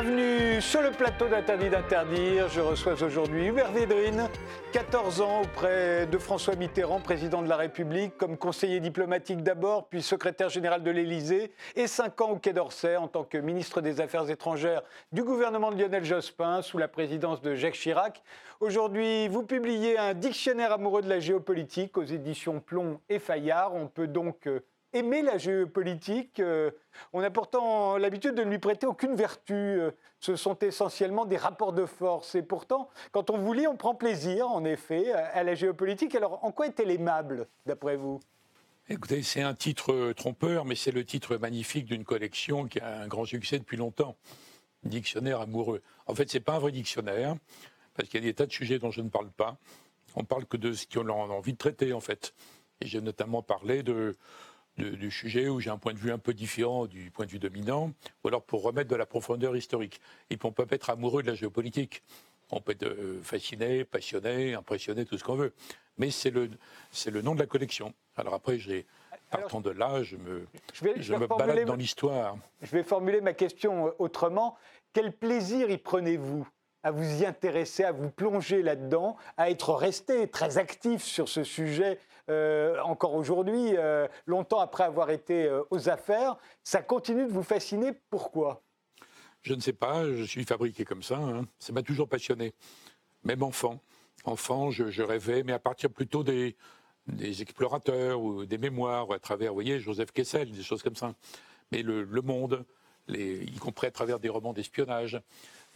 Bienvenue sur le plateau d'Interdit d'interdire. Je reçois aujourd'hui Hubert Védrine, 14 ans auprès de François Mitterrand, président de la République, comme conseiller diplomatique d'abord, puis secrétaire général de l'Élysée, et 5 ans au Quai d'Orsay en tant que ministre des Affaires étrangères du gouvernement de Lionel Jospin sous la présidence de Jacques Chirac. Aujourd'hui, vous publiez un dictionnaire amoureux de la géopolitique aux éditions Plomb et Fayard. On peut donc euh, aimer la géopolitique. Euh, on a pourtant l'habitude de ne lui prêter aucune vertu. Euh, Ce sont essentiellement des rapports de force. Et pourtant, quand on vous lit, on prend plaisir, en effet, à la géopolitique. Alors, en quoi est-elle aimable, d'après vous? Écoutez, c'est un titre trompeur, mais c'est le titre magnifique d'une collection qui a un grand succès depuis longtemps. Dictionnaire amoureux. En fait, c'est pas un vrai dictionnaire, parce qu'il y a des tas de sujets dont je ne parle pas. On parle que de ce qu'on a envie de traiter, en fait. Et j'ai notamment parlé de, de- du sujet où j'ai un point de vue un peu différent du point de vue dominant, ou alors pour remettre de la profondeur historique. Et puis on peut être amoureux de la géopolitique. On peut être euh, fasciné, passionné, impressionné, tout ce qu'on veut. Mais c'est le, c'est le nom de la collection. Alors après, j'ai, partant de là, je me, Je vais, je je vais me balade dans l'histoire. je vais formuler ma question euh, autrement. Quel plaisir y prenez-vous à vous y intéresser, à vous plonger là-dedans, à être resté très actif sur ce sujet euh, encore aujourd'hui, euh, longtemps après avoir été euh, aux affaires Ça continue de vous fasciner. Pourquoi? Je ne sais pas, je suis fabriqué comme ça. hein. Ça m'a toujours passionné. Même enfant. Enfant, je, rêvais, mais à partir plutôt des, explorateurs ou des mémoires, à travers, vous voyez, Joseph Kessel, des choses comme ça. Mais le, monde, y compris à travers des romans d'espionnage.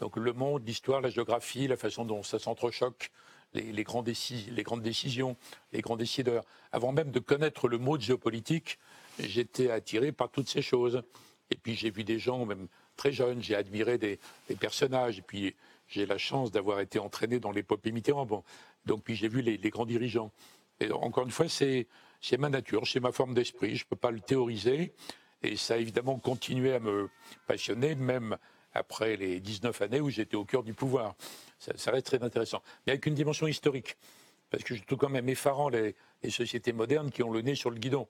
Donc le monde, l'histoire, la géographie, la façon dont ça s'entrechoque, les, grandes décisions, les grands décideurs. Avant même de connaître le mot de géopolitique, j'étais attiré par toutes ces choses. Et puis j'ai vu des gens, même très jeunes, j'ai admiré des, personnages. Et puis j'ai la chance d'avoir été entraîné dans l'épopée Mitterrand. Bon, donc puis j'ai vu les, les grands dirigeants. Et encore une fois, c'est c'est ma nature, c'est ma forme d'esprit. Je ne peux pas le théoriser. Et ça a évidemment continué à me passionner, même après les 19 années où j'étais au cœur du pouvoir. Ça, ça reste très intéressant. Mais avec une dimension historique. Parce que je trouve quand même effarant les, les sociétés modernes qui ont le nez sur le guidon.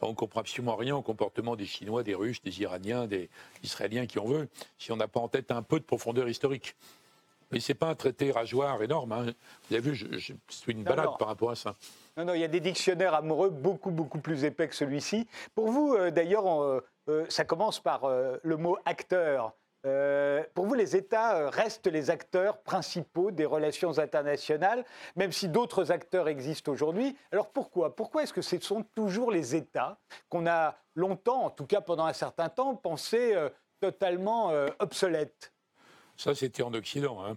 On ne comprend absolument rien au comportement des Chinois, des Russes, des Iraniens, des Israéliens, qui on veut, si on n'a pas en tête un peu de profondeur historique. Mais ce n'est pas un traité rageoir énorme. hein. Vous avez vu, je, je suis une balade non. par rapport à ça. Non, non, il y a des dictionnaires amoureux beaucoup, beaucoup plus épais que celui-ci. Pour vous, euh, d'ailleurs, euh, euh, ça commence par euh, le mot acteur. Euh, pour vous, les États euh, restent les acteurs principaux des relations internationales, même si d'autres acteurs existent aujourd'hui. Alors pourquoi? Pourquoi est-ce que ce sont toujours les États qu'on a longtemps, en tout cas pendant un certain temps, pensé euh, totalement euh, obsolètes? Ça, c'était en Occident. hein.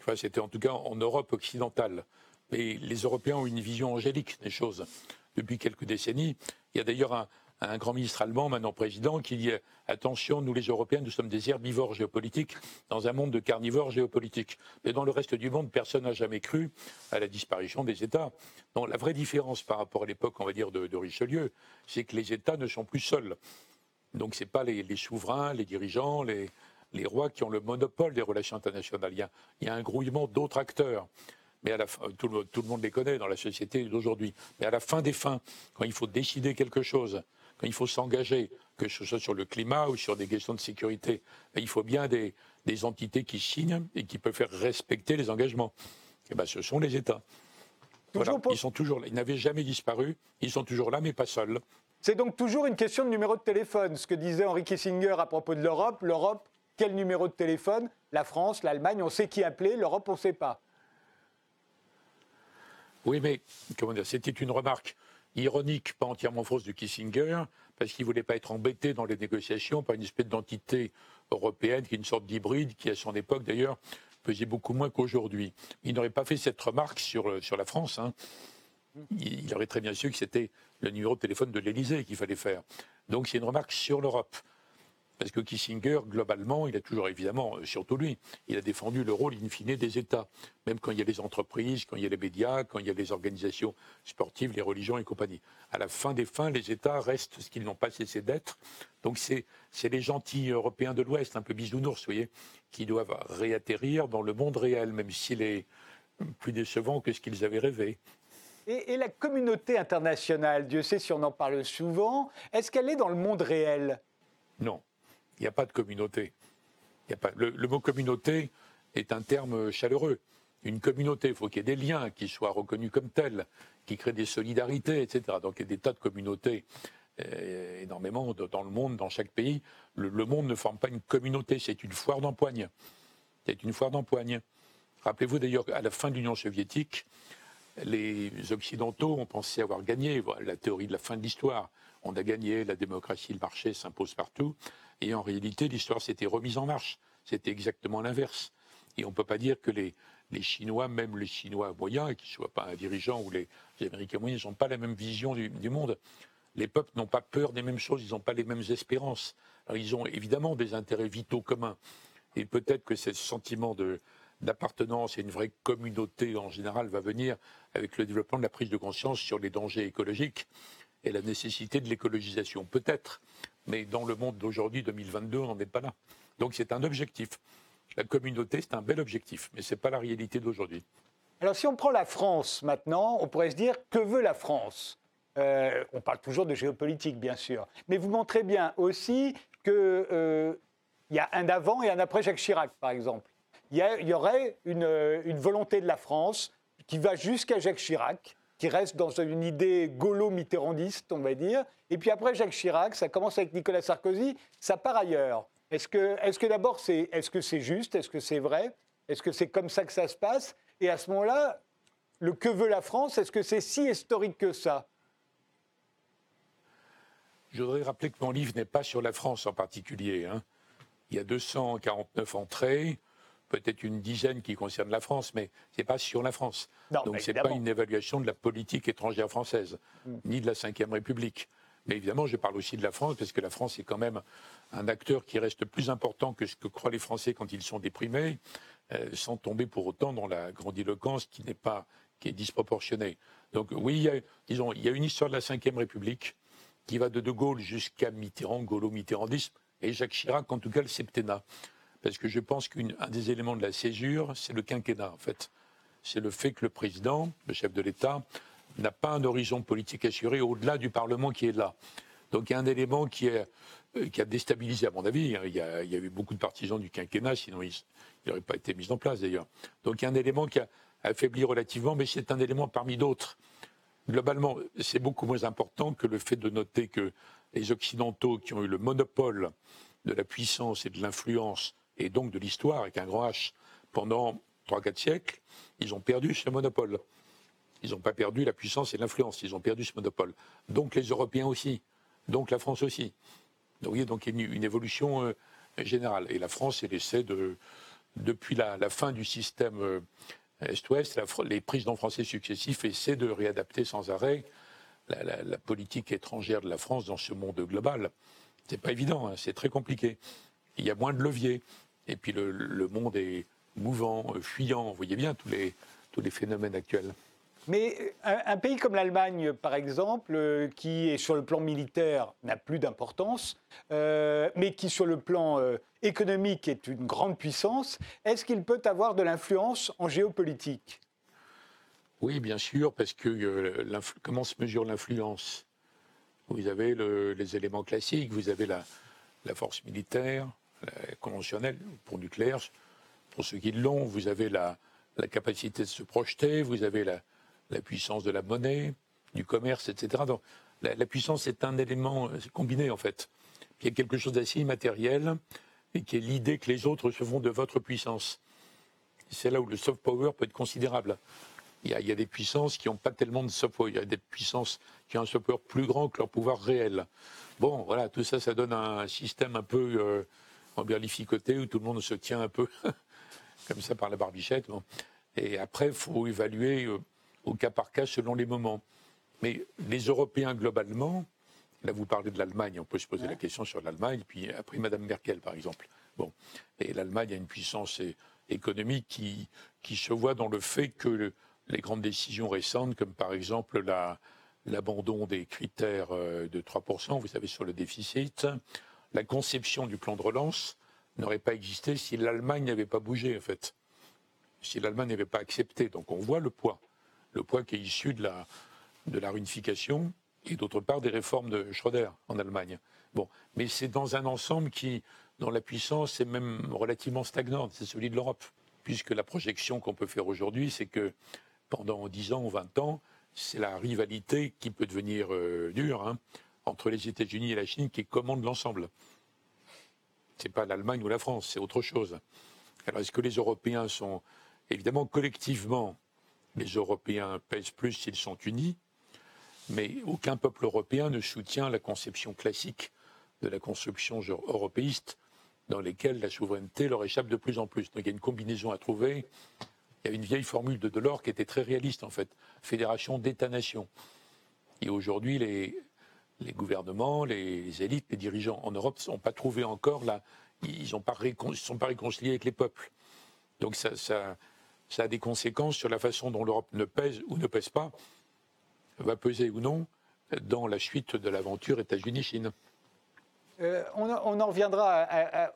Enfin, c'était en tout cas en Europe occidentale. Mais les Européens ont une vision angélique des choses depuis quelques décennies. Il y a d'ailleurs un, un grand ministre allemand, maintenant président, qui dit attention, nous les Européens, nous sommes des herbivores géopolitiques dans un monde de carnivores géopolitiques. Mais dans le reste du monde, personne n'a jamais cru à la disparition des États. Donc la vraie différence par rapport à l'époque, on va dire, de, Richelieu, c'est que les États ne sont plus seuls. Donc ce n'est pas les, souverains, les dirigeants, les, rois qui ont le monopole des relations internationales. Il y a, un grouillement d'autres acteurs. Mais à la fin, tout le monde les connaît dans la société d'aujourd'hui. Mais à la fin des fins, quand il faut décider quelque chose, quand il faut s'engager, que ce soit sur le climat ou sur des questions de sécurité, ben, il faut bien des, des entités qui signent et qui peuvent faire respecter les engagements. Et ben, ce sont les États. Voilà, Ils sont toujours là. Ils n'avaient jamais disparu. Ils sont toujours là, mais pas seuls. C'est donc toujours une question de numéro de téléphone. Ce que disait Henry Kissinger à propos de l'Europe. L'Europe, quel numéro de téléphone? La France, l'Allemagne, on sait qui appeler. L'Europe, on ne sait pas. Oui, mais comment dire, c'était une remarque ironique, pas entièrement fausse de Kissinger, parce qu'il ne voulait pas être embêté dans les négociations par une espèce d'entité européenne qui est une sorte d'hybride, qui à son époque d'ailleurs pesait beaucoup moins qu'aujourd'hui. Il n'aurait pas fait cette remarque sur, euh, la France. hein. Il, il aurait très bien su que c'était le numéro de téléphone de l'Élysée qu'il fallait faire. Donc c'est une remarque sur l'Europe. Parce que Kissinger, globalement, il a toujours, évidemment, euh, surtout lui, il a défendu le rôle in fine des États. Même quand il y a les entreprises, quand il y a les médias, quand il y a les organisations sportives, les religions et compagnie. À la fin des fins, les États restent ce qu'ils n'ont pas cessé d'être. Donc c'est c'est les gentils Européens de l'Ouest, un peu bisounours, vous voyez, qui doivent réatterrir dans le monde réel, même s'il est plus décevant que ce qu'ils avaient rêvé. Et, et la communauté internationale, Dieu sait si on en parle souvent, est-ce qu'elle est dans le monde réel? Non, il n'y a pas de communauté. le, mot communauté est un terme chaleureux. Une communauté, il faut qu'il y ait des liens qui soient reconnus comme tels, qui créent des solidarités, etc. Donc il y a des tas de communautés euh, énormément dans le monde, dans chaque pays. Le, monde ne forme pas une communauté, c'est une foire d'empoigne. C'est une foire d'empoigne. Rappelez-vous d'ailleurs qu'à la fin de l'Union soviétique, les Occidentaux ont pensé avoir gagné. la théorie de la fin de l'histoire. On a gagné, la démocratie, le marché s'impose partout. Et en réalité, l'histoire s'était remise en marche. C'était exactement l'inverse. Et on ne peut pas dire que les, Chinois, même les Chinois moyens, qu'ils ne soient pas un dirigeant ou les, Américains moyens, n'ont pas la même vision du, monde. Les peuples n'ont pas peur des mêmes choses, ils n'ont pas les mêmes espérances. ils ont évidemment des intérêts vitaux communs. Et peut-être que ce sentiment d'appartenance et une vraie communauté en général va venir avec le développement de la prise de conscience sur les dangers écologiques et la nécessité de l'écologisation. Peut-être, mais dans le monde d'aujourd'hui, 2022, on n'en est pas là. Donc c'est un objectif. La communauté, c'est un bel objectif, mais ce n'est pas la réalité d'aujourd'hui. Alors si on prend la France maintenant, on pourrait se dire, que veut la France? Euh, On parle toujours de géopolitique, bien sûr, mais vous montrez bien aussi qu'il euh, y a un avant et un après Jacques Chirac, par exemple. Il y, aurait une, une volonté de la France qui va jusqu'à Jacques Chirac, qui reste dans une idée gaulo-mitterrandiste, on va dire. Et puis après Jacques Chirac, ça commence avec Nicolas Sarkozy, ça part ailleurs. Est-ce que, est que d'abord, c'est, est-ce que c'est juste Est-ce que c'est vrai Est-ce que c'est comme ça que ça se passe? Et à ce moment-là, le que veut la France, est-ce que c'est si historique que ça? Je voudrais rappeler que mon livre n'est pas sur la France en particulier. Hein. Il y a 249 entrées peut-être une dizaine qui concernent la France, mais ce n'est pas sur la France. Donc ce n'est pas une évaluation de la politique étrangère française, mm. ni de la Ve République. Mais évidemment, je parle aussi de la France, parce que la France est quand même un acteur qui reste plus important que ce que croient les Français quand ils sont déprimés, euh, sans tomber pour autant dans la grandiloquence qui n'est pas, qui est disproportionnée. Donc oui, il y a, disons, il y a une histoire de la Ve République qui va de De Gaulle jusqu'à Mitterrand, Gaulo-Mitterrandisme, et Jacques Chirac, en tout cas le septennat parce que je pense qu'un des éléments de la césure, c'est le quinquennat, en fait. C'est le fait que le président, le chef de l'État, n'a pas un horizon politique assuré au-delà du Parlement qui est là. Donc il y a un élément qui, euh, a déstabilisé, à mon avis. Il y a, il y a eu beaucoup de partisans du quinquennat, sinon il n'aurait pas été mis en place d'ailleurs. Donc il y a un élément qui a affaibli relativement, mais c'est un élément parmi d'autres. Globalement, c'est beaucoup moins important que le fait de noter que les Occidentaux qui ont eu le monopole de la puissance et de l'influence et donc de l'histoire avec un grand H pendant 3-4 siècles, ils ont perdu ce monopole. Ils n'ont pas perdu la puissance et l'influence, ils ont perdu ce monopole. Donc les Européens aussi, donc la France aussi. Donc, vous voyez, donc il y a une, évolution euh, générale. Et la France, essaie de, depuis la, fin du système euh, Est-Ouest, les présidents français successifs essaient de réadapter sans arrêt la, politique étrangère de la France dans ce monde global. C'est pas évident, hein, c'est très compliqué. Il y a moins de leviers. Et puis le, monde est mouvant, euh, fuyant. Vous voyez bien tous les, tous les phénomènes actuels. Mais euh, un, pays comme l'Allemagne, par exemple, euh, qui est sur le plan militaire n'a plus d'importance, mais qui sur le plan économique est une grande puissance, est-ce qu'il peut avoir de l'influence en géopolitique? Oui, bien sûr, parce que comment se mesure l'influence? Vous avez les éléments classiques, vous avez la, la force militaire, conventionnelle pour nucléaire. Pour ceux qui l'ont, vous avez la, capacité de se projeter, vous avez la, puissance de la monnaie, du commerce, etc. Donc la, puissance est un élément combiné en fait. il y a quelque chose d'assez immatériel et qui est l'idée que les autres se font de votre puissance. C'est là où le soft power peut être considérable. Il y a, des puissances qui n'ont pas tellement de soft power. Il y a des puissances qui ont un soft power plus grand que leur pouvoir réel. Bon, voilà, tout ça, ça donne un système un peu euh, berlificoté où tout le monde se tient un peu comme ça par la barbichette. Et après, il faut évaluer euh, au cas par cas selon les moments. Mais les Européens, globalement, là vous parlez de l'Allemagne, on peut se poser la question sur l'Allemagne, puis après Madame Merkel, par exemple. Bon, et l'Allemagne a une puissance économique qui, qui se voit dans le fait que les grandes décisions récentes, comme par exemple l'abandon des critères euh, de 3%, vous savez, sur le déficit, la conception du plan de relance n'aurait pas existé si l'Allemagne n'avait pas bougé, en fait. Si l'Allemagne n'avait pas accepté. Donc on voit le poids. Le poids qui est issu de la, de la réunification et d'autre part des réformes de Schröder en Allemagne. Bon, mais c'est dans un ensemble qui dont la puissance est même relativement stagnante, c'est celui de l'Europe. Puisque la projection qu'on peut faire aujourd'hui, c'est que pendant 10 ans ou 20 ans, c'est la rivalité qui peut devenir euh, dure hein, entre les États-Unis et la Chine qui commande l'ensemble. Ce n'est pas l'Allemagne ou la France, c'est autre chose. Alors est-ce que les Européens sont évidemment collectivement, les Européens pèsent plus s'ils sont unis, mais aucun peuple européen ne soutient la conception classique de la construction européiste dans lesquelles la souveraineté leur échappe de plus en plus. Donc il y a une combinaison à trouver. Il y a une vieille formule de Delors qui était très réaliste en fait, fédération d'États-nations. Et aujourd'hui, les, les gouvernements, les, élites, les dirigeants en Europe n'ont pas trouvé encore là, ils ne sont pas réconciliés avec les peuples. Donc ça, a des conséquences sur la façon dont l'Europe ne pèse ou ne pèse pas, va peser ou non dans la suite de l'aventure États-Unis-Chine. Euh, on, en reviendra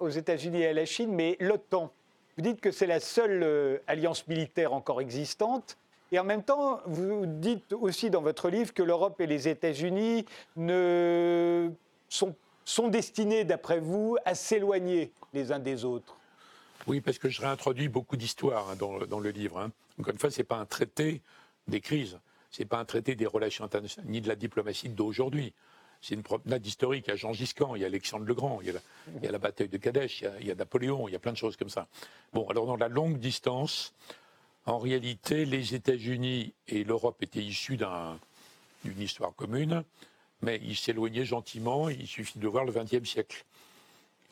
aux États-Unis et à la Chine, mais l'OTAN, vous dites que c'est la seule euh, alliance militaire encore existante. Et en même temps, vous dites aussi dans votre livre que l'Europe et les États-Unis sont, sont destinés, d'après vous, à s'éloigner les uns des autres. Oui, parce que je réintroduis beaucoup d'histoires hein, dans, le livre. Hein. Encore une fois, ce n'est pas un traité des crises, ce n'est pas un traité des relations internationales, ni de la diplomatie d'aujourd'hui. C'est une promenade historique. Il y a Jean Giscard, il y a Alexandre le Grand, il y a la, bataille de Kadesh, il y, a, Napoléon, il y a plein de choses comme ça. Bon, alors dans la longue distance, en réalité, les États-Unis et l'Europe étaient issus d'une histoire commune, mais ils s'éloignaient gentiment. Il suffit de voir le XXe siècle.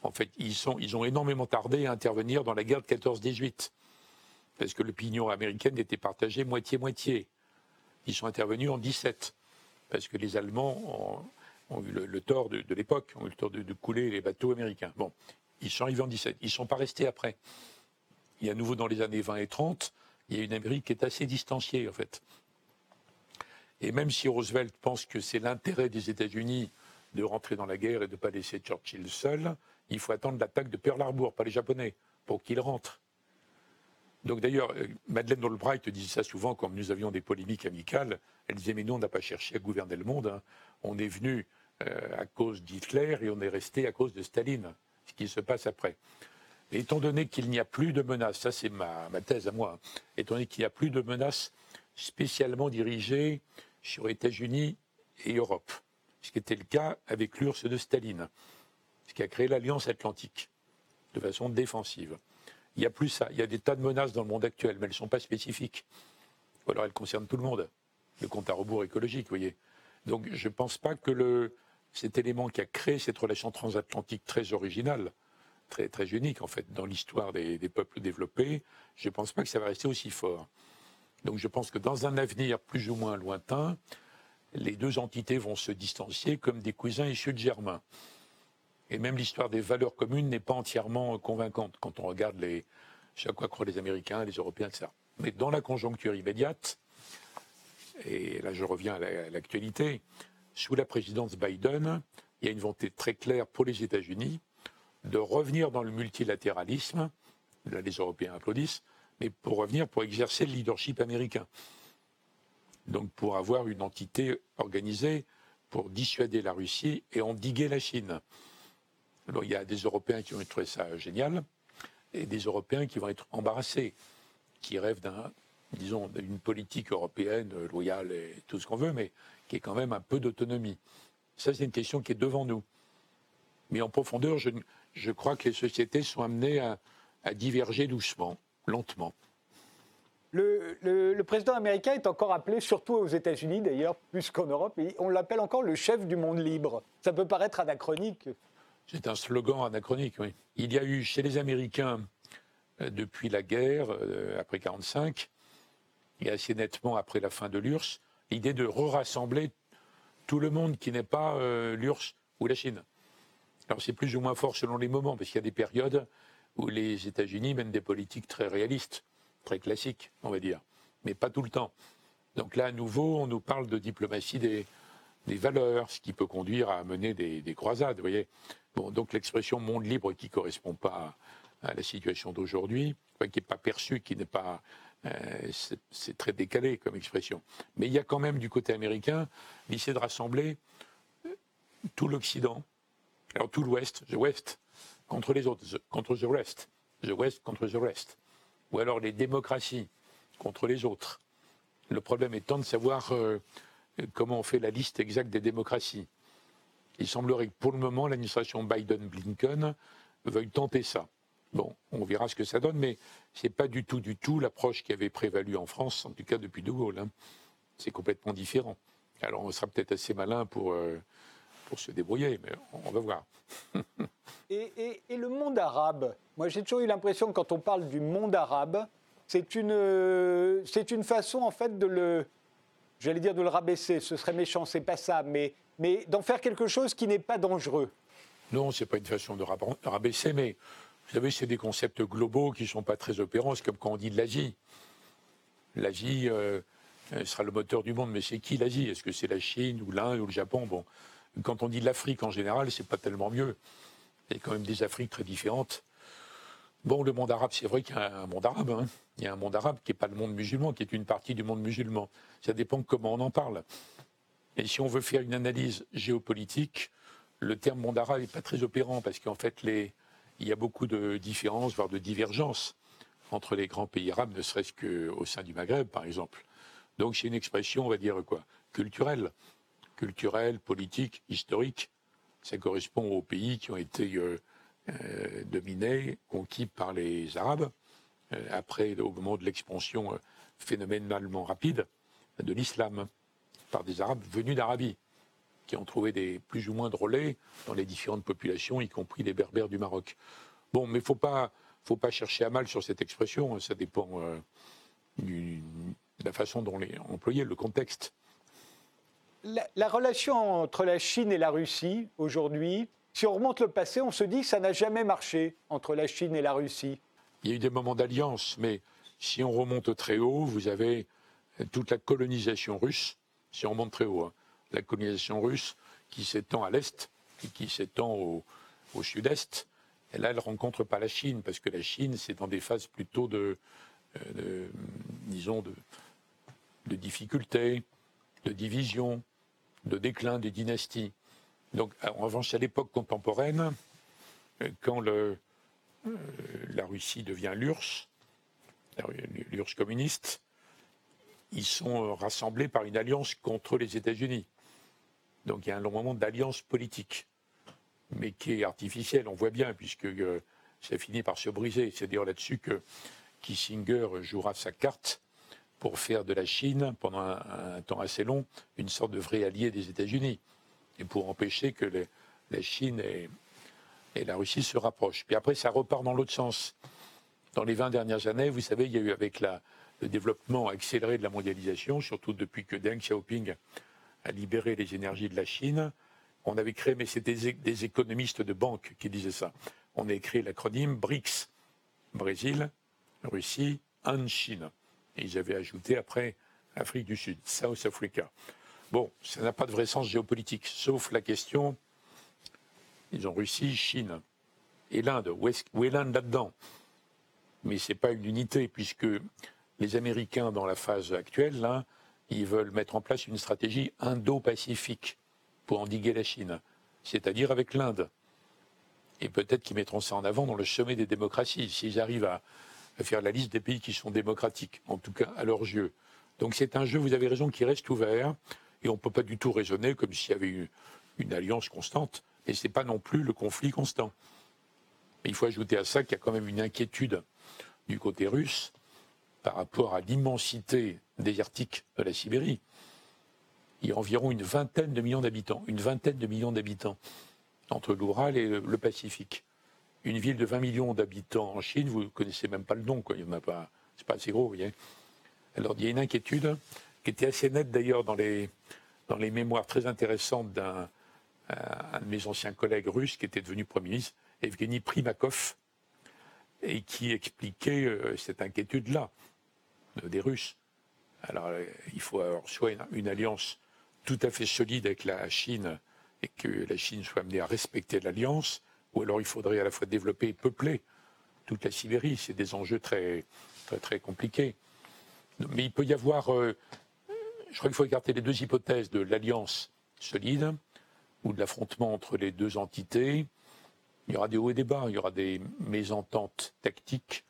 En fait, ils, ont énormément tardé à intervenir dans la guerre de 14-18, parce que l'opinion américaine était partagée moitié-moitié. Ils sont intervenus en 17, parce que les Allemands ont, eu le, tort de, l'époque, ont eu le tort de, couler les bateaux américains. Bon, ils sont arrivés en 17, ils ne sont pas restés après. A à nouveau dans les années 20 et 30, il y a une Amérique qui est assez distanciée, en fait. Et même si Roosevelt pense que c'est l'intérêt des États-Unis de rentrer dans la guerre et de ne pas laisser Churchill seul, il faut attendre l'attaque de Pearl Harbor, pas les Japonais, pour qu'ils rentrent. Donc d'ailleurs, euh, Madeleine Albright disait ça souvent quand nous avions des polémiques amicales. Elle disait Mais nous, on n'a pas cherché à gouverner le monde. Hein. On est venu euh, à cause d'Hitler et on est resté à cause de Staline, ce qui se passe après. Et étant donné qu'il n'y a plus de menaces, ça c'est ma, thèse à moi, hein, étant donné qu'il n'y a plus de menaces spécialement dirigées sur États-Unis et Europe, ce qui était le cas avec l'URSS de Staline ce qui a créé l'Alliance Atlantique de façon défensive. Il y a plus ça, il y a des tas de menaces dans le monde actuel, mais elles ne sont pas spécifiques. Ou alors elles concernent tout le monde. Le compte à rebours écologique, vous voyez. Donc je ne pense pas que cet élément qui a créé cette relation transatlantique très originale, très, très unique en fait dans l'histoire des, peuples développés, je ne pense pas que ça va rester aussi fort. Donc je pense que dans un avenir plus ou moins lointain, les deux entités vont se distancier comme des cousins issus de Germain. Et même l'histoire des valeurs communes n'est pas entièrement convaincante quand on regarde les, chaque quoi croient les Américains, les Européens, etc. Mais dans la conjoncture immédiate, et là je reviens à l'actualité, sous la présidence Biden, il y a une volonté très claire pour les États-Unis de revenir dans le multilatéralisme. Là, les Européens applaudissent, mais pour revenir, pour exercer le leadership américain. Donc pour avoir une entité organisée pour dissuader la Russie et endiguer la Chine. Il y a des Européens qui vont trouver ça génial et des Européens qui vont être embarrassés, qui rêvent d'un, disons, d'une politique européenne loyale et tout ce qu'on veut, mais qui est quand même un peu d'autonomie. Ça, c'est une question qui est devant nous. Mais en profondeur, je, je crois que les sociétés sont amenées à, diverger doucement, lentement. Le, le, président américain est encore appelé, surtout aux États-Unis d'ailleurs, plus qu'en Europe, et on l'appelle encore le chef du monde libre. Ça peut paraître anachronique. C'est un slogan anachronique, oui. Il y a eu chez les Américains, euh, depuis la guerre, euh, après 1945, et assez nettement après la fin de l'URSS, l'idée de re-rassembler tout le monde qui n'est pas euh, l'URSS ou la Chine. Alors c'est plus ou moins fort selon les moments, parce qu'il y a des périodes où les États-Unis mènent des politiques très réalistes, très classiques, on va dire, mais pas tout le temps. Donc là, à nouveau, on nous parle de diplomatie des, valeurs, ce qui peut conduire à mener des, des croisades, vous voyez donc l'expression monde libre qui ne correspond pas à la situation d'aujourd'hui, qui n'est pas perçue, qui n'est pas. Euh, c'est très décalé comme expression. Mais il y a quand même du côté américain l'idée de rassembler euh, tout l'Occident, alors tout l'Ouest, l'Ouest, contre les autres, contre the rest, the West contre the rest, ou alors les démocraties contre les autres. Le problème étant de savoir euh, comment on fait la liste exacte des démocraties. Il semblerait que pour le moment, l'administration Biden-Blinken veuille tenter ça. Bon, on verra ce que ça donne, mais ce n'est pas du tout, du tout l'approche qui avait prévalu en France, en tout cas depuis De Gaulle. Hein. C'est complètement différent. Alors on sera peut-être assez malin pour, euh, pour se débrouiller, mais on va voir. et, le monde arabe Moi j'ai toujours eu l'impression que quand on parle du monde arabe, c'est une, c'est une façon en fait de le, j'allais dire de le rabaisser, ce serait méchant, c'est pas ça, mais, mais d'en faire quelque chose qui n'est pas dangereux. Non, c'est pas une façon de rabaisser, mais vous savez, c'est des concepts globaux qui ne sont pas très opérants. C'est comme quand on dit de l'Asie. L'Asie euh, sera le moteur du monde, mais c'est qui l'Asie? Est-ce que c'est la Chine ou l'Inde ou le Japon? Bon, quand on dit l'Afrique en général, c'est pas tellement mieux. Il y a quand même des Afriques très différentes. Bon, le monde arabe, c'est vrai qu'il y a un monde arabe. Hein. Il y a un monde arabe qui n'est pas le monde musulman, qui est une partie du monde musulman. Ça dépend comment on en parle. Et si on veut faire une analyse géopolitique, le terme monde arabe n'est pas très opérant parce qu'en fait, il y a beaucoup de différences, voire de divergences entre les grands pays arabes, ne serait-ce qu'au sein du Maghreb, par exemple. Donc c'est une expression, on va dire quoi, culturelle, culturelle, politique, historique. Ça correspond aux pays qui ont été euh, euh, dominés, conquis par les Arabes, euh, après, au moment de l'expansion phénoménalement rapide de l'islam, par des Arabes venus d'Arabie, qui ont trouvé des plus ou moins de relais dans les différentes populations, y compris les Berbères du Maroc. Bon, mais faut pas, faut pas chercher à mal sur cette expression, hein, ça dépend de la façon dont est employé, le contexte. La, relation entre la Chine et la Russie aujourd'hui, si on remonte le passé, on se dit que ça n'a jamais marché entre la Chine et la Russie. Il y a eu des moments d'alliance, mais si on remonte très haut, vous avez toute la colonisation russe, si on remonte très haut, hein, la colonisation russe qui s'étend à l'est et qui s'étend au, sud-est. Et là, elle ne rencontre pas la Chine, parce que la Chine, c'est dans des phases plutôt de, euh, disons, de difficultés, de division, de déclin des dynasties. Donc, en revanche, à l'époque contemporaine, euh, quand euh, la Russie devient l'URSS, l'URSS communiste, ils sont rassemblés par une alliance contre les États-Unis. Donc il y a un long moment d'alliance politique, mais qui est artificielle, on voit bien, puisque euh, ça finit par se briser. C'est dire là-dessus que Kissinger jouera sa carte pour faire de la Chine, pendant un temps assez long, une sorte de vrai allié des États-Unis et pour empêcher que la Chine et, la Russie se rapprochent. Puis après, ça repart dans l'autre sens. Dans les 20 dernières années, vous savez, il y a eu avec le développement accéléré de la mondialisation, surtout depuis que Deng Xiaoping a libéré les énergies de la Chine, on avait créé, mais c'était des, économistes de banque qui disaient ça, on a créé l'acronyme BRICS, Brésil, Russie, Inde, Chine. Et ils avaient ajouté après Afrique du Sud, South Africa. Bon, ça n'a pas de vrai sens géopolitique, sauf la question, ils ont Russie, Chine et l'Inde. Où est, l'Inde là-dedans? Mais ce n'est pas une unité, puisque les Américains, dans la phase actuelle, là, ils veulent mettre en place une stratégie indo-pacifique pour endiguer la Chine, c'est-à-dire avec l'Inde. Et peut-être qu'ils mettront ça en avant dans le sommet des démocraties, s'ils arrivent à, à faire la liste des pays qui sont démocratiques, en tout cas à leurs yeux. Donc c'est un jeu, vous avez raison, qui reste ouvert. Et on ne peut pas du tout raisonner comme s'il y avait une, une alliance constante. Et ce n'est pas non plus le conflit constant. Mais il faut ajouter à ça qu'il y a quand même une inquiétude du côté russe par rapport à l'immensité désertique de la Sibérie. Il y a environ une vingtaine de millions d'habitants, une vingtaine de millions d'habitants entre l'Oural et le, Pacifique. Une ville de 20 millions d'habitants en Chine, vous ne connaissez même pas le nom, quoi. Il n'est pas, c'est pas assez gros, vous voyez. Alors il y a une inquiétude qui était assez nette d'ailleurs dans les, mémoires très intéressantes d'un de mes anciens collègues russes qui était devenu Premier ministre, Evgeny Primakov, et qui expliquait euh, cette inquiétude-là des Russes. Alors, euh, il faut avoir soit une, alliance tout à fait solide avec la Chine et que la Chine soit amenée à respecter l'alliance, ou alors il faudrait à la fois développer et peupler toute la Sibérie. C'est des enjeux très, très, très compliqués. Mais il peut y avoir euh, je crois qu'il faut écarter les deux hypothèses de l'alliance solide ou de l'affrontement entre les deux entités il y aura des hauts et des bas, il y aura des mésententes tactiques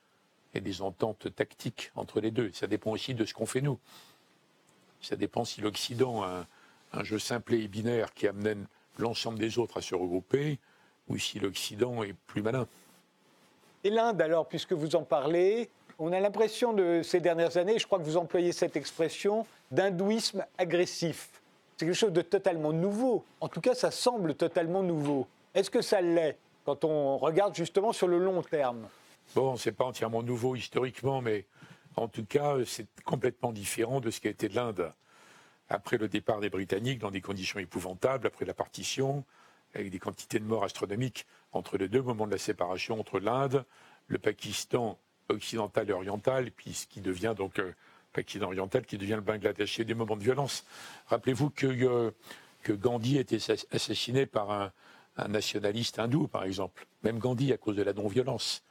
et des ententes tactiques entre les deux. Ça dépend aussi de ce qu'on fait nous. Ça dépend si l'Occident a un, jeu simple et binaire qui amène l'ensemble des autres à se regrouper, ou si l'Occident est plus malin. Et l'Inde, alors, puisque vous en parlez, on a l'impression de ces dernières années, je crois que vous employez cette expression, d'hindouisme agressif. C'est quelque chose de totalement nouveau. En tout cas, ça semble totalement nouveau. Est-ce que ça l'est quand on regarde justement sur le long terme? Bon, c'est pas entièrement nouveau historiquement, mais en tout cas, c'est complètement différent de ce qui a été l'Inde. Après le départ des Britanniques, dans des conditions épouvantables, après la partition, avec des quantités de morts astronomiques entre les deux moments de la séparation entre l'Inde, le Pakistan occidental et oriental, puis ce qui devient donc euh, Pakistan oriental, qui devient le Bangladesh. Il y a des moments de violence. Rappelez-vous que, euh, que Gandhi a été assassiné par un, nationaliste hindou, par exemple. Même Gandhi à cause de la non-violence.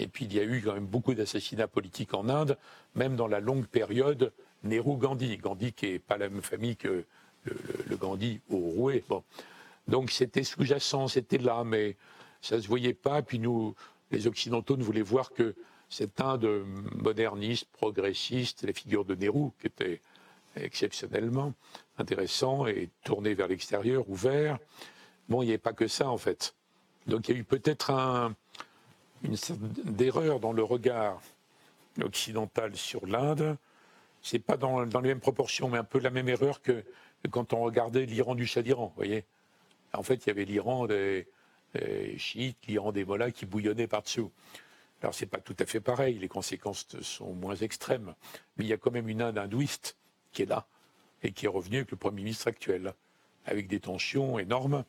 Et puis il y a eu quand même beaucoup d'assassinats politiques en Inde, même dans la longue période Nehru-Gandhi. Gandhi qui n'est pas la même famille que le, Gandhi au Rouet. Donc c'était sous-jacent, c'était là, mais ça ne se voyait pas. Puis nous, les Occidentaux, ne voulaient voir que cette Inde moderniste, progressiste, la figure de Nehru, qui était exceptionnellement intéressant et tourné vers l'extérieur, ouvert. Bon, il n'y avait pas que ça, en fait. Donc il y a eu peut-être un, une sorte d'erreur dans le regard occidental sur l'Inde. C'est pas dans, les mêmes proportions, mais un peu la même erreur que, quand on regardait l'Iran du Shah d'Iran. voyez En fait, il y avait l'Iran des, chiites, l'Iran des mollahs qui bouillonnaient par-dessous. Alors, c'est pas tout à fait pareil, les conséquences sont moins extrêmes, mais il y a quand même une Inde hindouiste qui est là et qui est revenue avec le Premier ministre actuel, avec des tensions énormes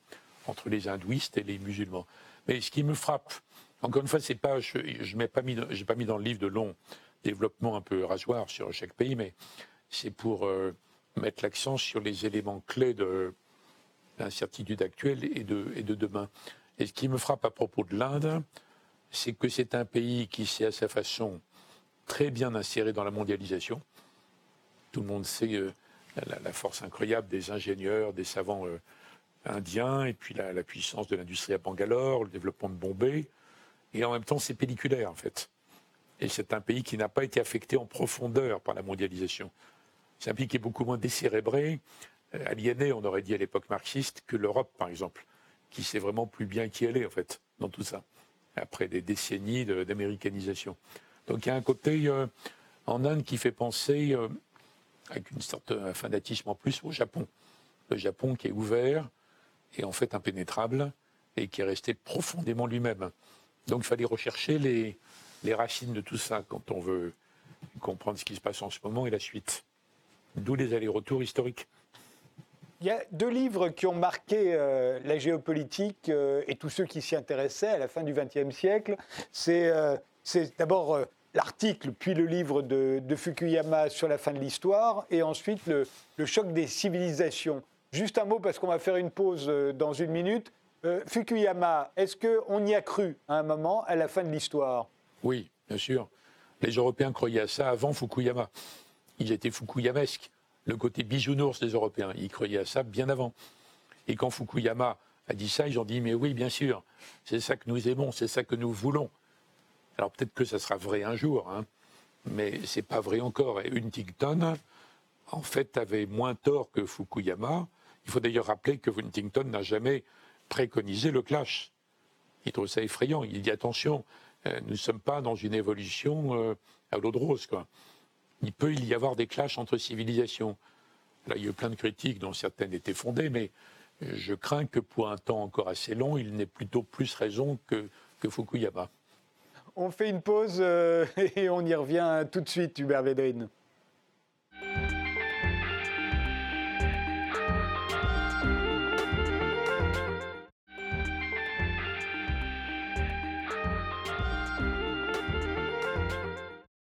entre les hindouistes et les musulmans. Mais ce qui me frappe, encore une fois, c'est pas, je n'ai pas, mis, dans le livre de long développement un peu rasoir sur chaque pays, mais c'est pour euh, mettre l'accent sur les éléments clés de l'incertitude actuelle et de, demain. Et ce qui me frappe à propos de l'Inde, c'est que c'est un pays qui s'est à sa façon très bien inséré dans la mondialisation. Tout le monde sait euh, la, force incroyable des ingénieurs, des savants euh, indiens, et puis la, la puissance de l'industrie à Bangalore, le développement de Bombay. Et en même temps, c'est pelliculaire, en fait. Et c'est un pays qui n'a pas été affecté en profondeur par la mondialisation. C'est un pays qui est beaucoup moins décérébré, euh, aliéné, on aurait dit à l'époque marxiste, que l'Europe, par exemple, qui sait vraiment plus bien qui elle est, en fait, dans tout ça, après des décennies d'américanisation. Donc il y a un côté euh, en Inde qui fait penser, euh, avec une sorte de fanatisme en plus, au Japon. Le Japon qui est ouvert et en fait impénétrable et qui est resté profondément lui-même. Donc il fallait rechercher les, les racines de tout ça quand on veut comprendre ce qui se passe en ce moment et la suite. D'où les allers-retours historiques. Il y a deux livres qui ont marqué euh, la géopolitique euh, et tous ceux qui s'y intéressaient à la fin du XXe siècle. C'est euh, d'abord l'article, puis le livre de, Fukuyama sur la fin de l'histoire, et ensuite le, le, choc des civilisations. Juste un mot, parce qu'on va faire une pause dans une minute. Fukuyama, est-ce qu'on y a cru à un moment, à la fin de l'histoire? Oui, bien sûr. Les Européens croyaient à ça avant Fukuyama. Ils étaient fukuyamesques le côté bisounours des Européens. Ils croyaient à ça bien avant. Et quand Fukuyama a dit ça, ils ont dit Mais oui, bien sûr, c'est ça que nous aimons, c'est ça que nous voulons. Alors peut-être que ça sera vrai un jour, hein, mais c'est pas vrai encore. Et Huntington, en fait, avait moins tort que Fukuyama. Il faut d'ailleurs rappeler que Huntington n'a jamais préconisé le clash. Il trouve ça effrayant. Il dit attention, euh, nous ne sommes pas dans une évolution euh, à l'eau de rose. Quoi il peut y avoir des clashs entre civilisations. Là, il y a eu plein de critiques dont certaines étaient fondées, mais je crains que pour un temps encore assez long, il n'ait plutôt plus raison que, que Fukuyama. On fait une pause euh, et on y revient tout de suite, Hubert Védrine.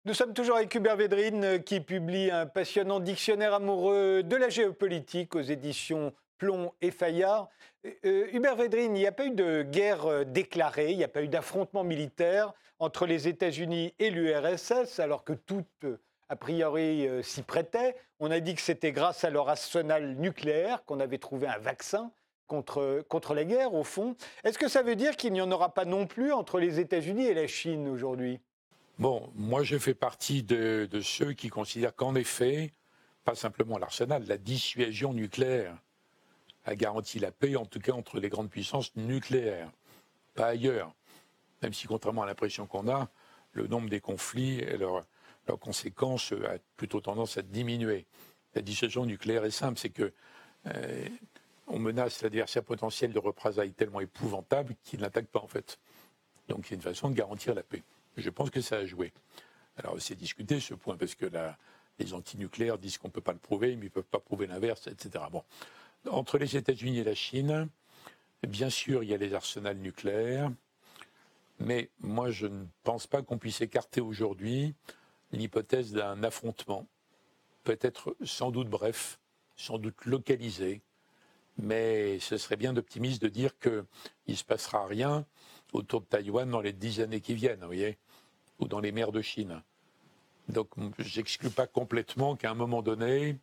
Nous sommes toujours avec Hubert Védrine euh, qui publie un passionnant dictionnaire amoureux de la géopolitique aux éditions Plomb et Fayard. Euh, euh, Hubert Védrine, il n'y a pas eu de guerre déclarée, il n'y a pas eu d'affrontement militaire entre les États-Unis et l'URSS, alors que tout, a priori, s'y prêtait. On a dit que c'était grâce à leur arsenal nucléaire qu'on avait trouvé un vaccin contre, contre la guerre, au fond. Est-ce que ça veut dire qu'il n'y en aura pas non plus entre les États-Unis et la Chine aujourd'hui? Bon, moi je fais partie de, ceux qui considèrent qu'en effet, pas simplement l'arsenal, la dissuasion nucléaire a garanti la paix, en tout cas entre les grandes puissances nucléaires, pas ailleurs. Même si, contrairement à l'impression qu'on a, le nombre des conflits et leurs conséquences a plutôt tendance à diminuer. La dissuasion nucléaire est simple, c'est que euh, menace l'adversaire potentiel de représailles tellement épouvantables qu'il n'attaque pas en fait. Donc c'est une façon de garantir la paix. Je pense que ça a joué. Alors c'est discuté ce point parce que les antinucléaires disent qu'on ne peut pas le prouver, mais ils ne peuvent pas prouver l'inverse, etc. Bon. Entre les États-Unis et la Chine, bien sûr, il y a les arsenals nucléaires, mais moi je ne pense pas qu'on puisse écarter aujourd'hui l'hypothèse d'un affrontement, peut-être sans doute bref, sans doute localisé, mais ce serait bien d'optimiste de dire qu'il ne se passera rien autour de Taïwan dans les dix années qui viennent, vous voyez, ou dans les mers de Chine. Donc, j'exclus pas complètement qu'à un moment donné,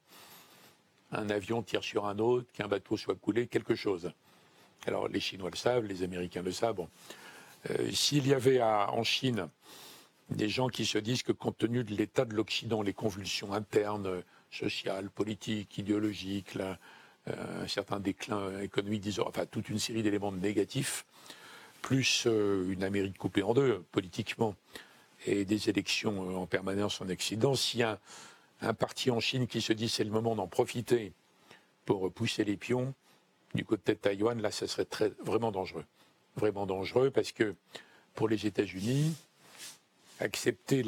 un avion tire sur un autre, qu'un bateau soit coulé, quelque chose. Alors, les Chinois le savent, les Américains le savent. Euh, s'il y avait en Chine des gens qui se disent que compte tenu de l'état de l'Occident, les convulsions internes, sociales, politiques, idéologiques, euh, un certain déclin économique, disons, enfin toute une série d'éléments négatifs, plus euh, une Amérique coupée en deux politiquement et des élections euh, en permanence en Occident, s'il y a un, parti en Chine qui se dit c'est le moment d'en profiter pour pousser les pions du côté de Taïwan, là, ça serait vraiment dangereux. Vraiment dangereux parce que pour les États-Unis, accepter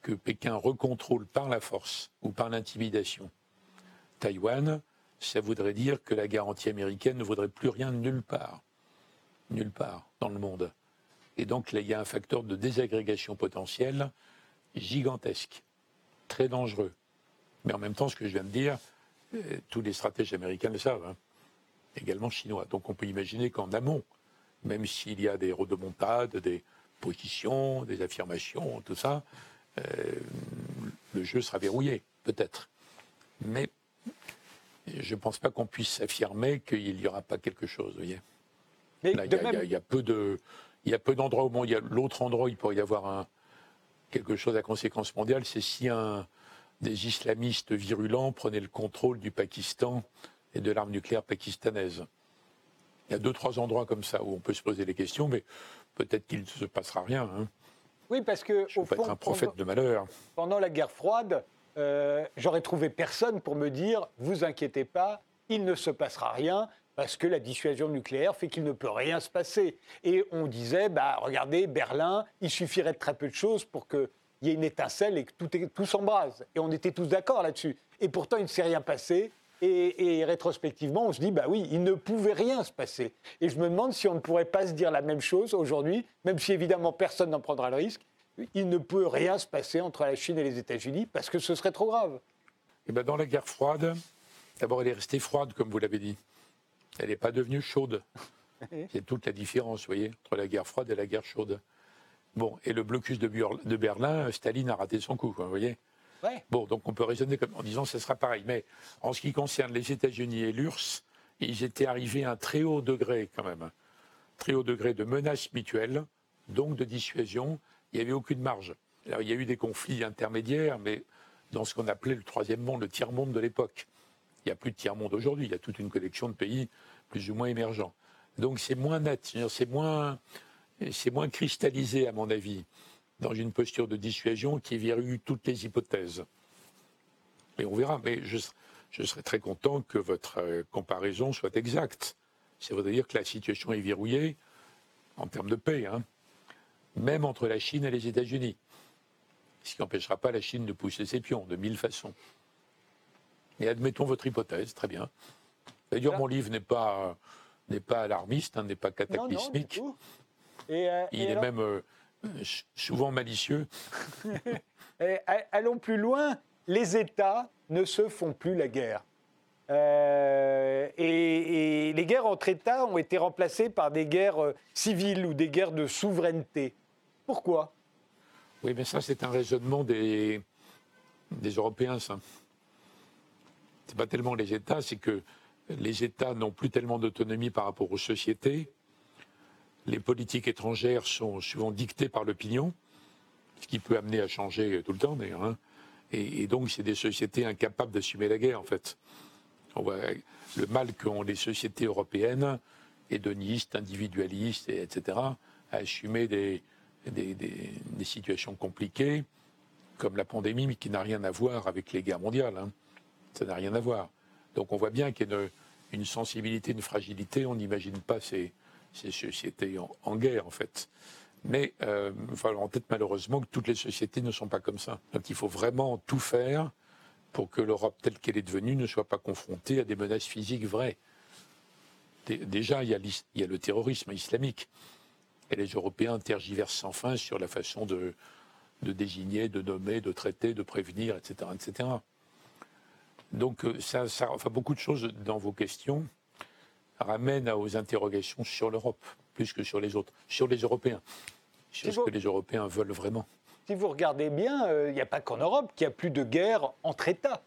que Pékin recontrôle par la force ou par l'intimidation Taïwan, ça voudrait dire que la garantie américaine ne vaudrait plus rien nulle part nulle part dans le monde. Et donc là, il y a un facteur de désagrégation potentielle gigantesque, très dangereux. Mais en même temps, ce que je viens de dire, euh, tous les stratèges américains le savent, hein. également chinois. Donc on peut imaginer qu'en amont, même s'il y a des rodomontades, des positions, des affirmations, tout ça, euh, le jeu sera verrouillé, peut-être. Mais je ne pense pas qu'on puisse affirmer qu'il n'y aura pas quelque chose, vous voyez il, y a, peu de, il y a peu d'endroits au monde. Il y a l'autre endroit où il pourrait y avoir un, quelque chose à conséquence mondiale, c'est si un des islamistes virulents prenait le contrôle du Pakistan et de l'arme nucléaire pakistanaise. Il y a deux, trois endroits comme ça où on peut se poser des questions, mais peut-être qu'il ne se passera rien. Hein. Oui, parce que. Je au fond, être un prophète de malheur. Pendant la guerre froide, euh, j'aurais trouvé personne pour me dire vous inquiétez pas, il ne se passera rien parce que la dissuasion nucléaire fait qu'il ne peut rien se passer. Et on disait, bah, regardez, Berlin, il suffirait de très peu de choses pour qu'il y ait une étincelle et que tout, s'embrase. Et on était tous d'accord là-dessus. Et pourtant, il ne s'est rien passé. Et, rétrospectivement, on se dit, bah oui, il ne pouvait rien se passer. Et je me demande si on ne pourrait pas se dire la même chose aujourd'hui, même si évidemment personne n'en prendra le risque. Il ne peut rien se passer entre la Chine et les États-Unis parce que ce serait trop grave. Eh ben dans la guerre froide, d'abord elle est restée froide, comme vous l'avez dit. Elle n'est pas devenue chaude. C'est toute la différence, vous voyez, entre la guerre froide et la guerre chaude. Bon, et le blocus de, de Berlin, Staline a raté son coup, vous voyez Bon, donc on peut raisonner comme, en disant que ce sera pareil. Mais en ce qui concerne les États-Unis et l'URSS, ils étaient arrivés à un très haut degré, quand même, très haut degré de menace mutuelle, donc de dissuasion. Il n'y avait aucune marge. Alors, il y a eu des conflits intermédiaires, mais dans ce qu'on appelait le troisième monde, le tiers-monde de l'époque. Il n'y a plus de tiers-monde aujourd'hui, il y a toute une collection de pays plus ou moins émergents. Donc c'est moins net, c'est moins, moins cristallisé, à mon avis, dans une posture de dissuasion qui verrouille toutes les hypothèses. Et on verra, mais je, je serais très content que votre euh, comparaison soit exacte. Ça veut dire que la situation est verrouillée en termes de paix, hein, même entre la Chine et les États-Unis. Ce qui n'empêchera pas la Chine de pousser ses pions de mille façons. Et admettons votre hypothèse, très bien. D'ailleurs, mon livre n'est pas, n'est pas alarmiste, hein, n'est pas cataclysmique. Euh, Il est même euh, souvent malicieux. allons plus loin. Les États ne se font plus la guerre. Euh, et, et, les guerres entre États ont été remplacées par des guerres civiles ou des guerres de souveraineté. Pourquoi? Oui, mais ça, c'est un raisonnement des, des Européens, ça n'est pas tellement les États, c'est que les États n'ont plus tellement d'autonomie par rapport aux sociétés. Les politiques étrangères sont souvent dictées par l'opinion, ce qui peut amener à changer tout le temps d'ailleurs. Hein. Et, donc, c'est des sociétés incapables d'assumer la guerre, en fait. On voit le mal qu'ont les sociétés européennes, hédonistes, individualistes, etc., à assumer des, des, situations compliquées, comme la pandémie, mais qui n'a rien à voir avec les guerres mondiales. Hein. Ça n'a rien à voir. Donc on voit bien qu'il y a une, sensibilité, une fragilité. On n'imagine pas ces, sociétés en, guerre, en fait. Mais euh, il en tête malheureusement que toutes les sociétés ne sont pas comme ça. Donc il faut vraiment tout faire pour que l'Europe telle qu'elle est devenue ne soit pas confrontée à des menaces physiques vraies. Déjà, il y, a, il y a le terrorisme islamique. Et les Européens tergiversent sans fin sur la façon de, de désigner, de nommer, de traiter, de prévenir, etc. etc. Donc, euh, ça, ça, enfin, beaucoup de choses dans vos questions ramènent aux interrogations sur l'Europe, plus que sur les autres, sur les Européens, sur ce que les Européens veulent vraiment. Si vous regardez bien, euh, il n'y a pas qu'en Europe qu'il n'y a plus de guerre entre États.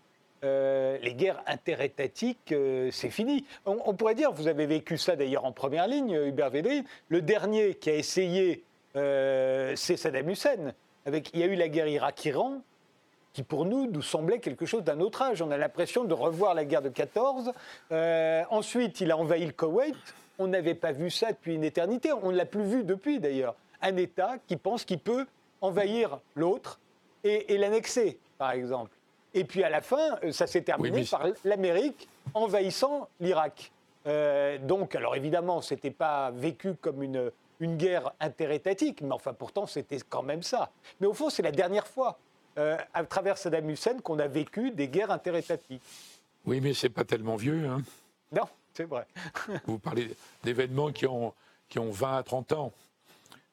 Euh, les guerres interétatiques, c'est fini. On, pourrait dire, vous avez vécu ça d'ailleurs en première ligne, Hubert Védrine, le dernier qui a essayé, c'est Saddam Hussein. Avec, il y a eu la guerre Irak-Iran, qui pour nous nous semblait quelque chose d'un autre âge. On a l'impression de revoir la guerre de 14. Euh, ensuite, il a envahi le Koweït. On n'avait pas vu ça depuis une éternité. On ne l'a plus vu depuis d'ailleurs. Un État qui pense qu'il peut envahir l'autre et, l'annexer, par exemple. Et puis à la fin, euh, ça s'est terminé par l'Amérique envahissant l'Irak. Euh, donc, alors évidemment, ce n'était pas vécu comme une, une guerre interétatique, mais enfin pourtant c'était quand même ça. Mais au fond, c'est la dernière fois euh, à travers Saddam Hussein qu'on a vécu des guerres interétatiques. Oui, mais c'est pas tellement vieux. Hein. Non, c'est vrai. Vous parlez d'événements qui ont, qui ont 20 à 30 ans.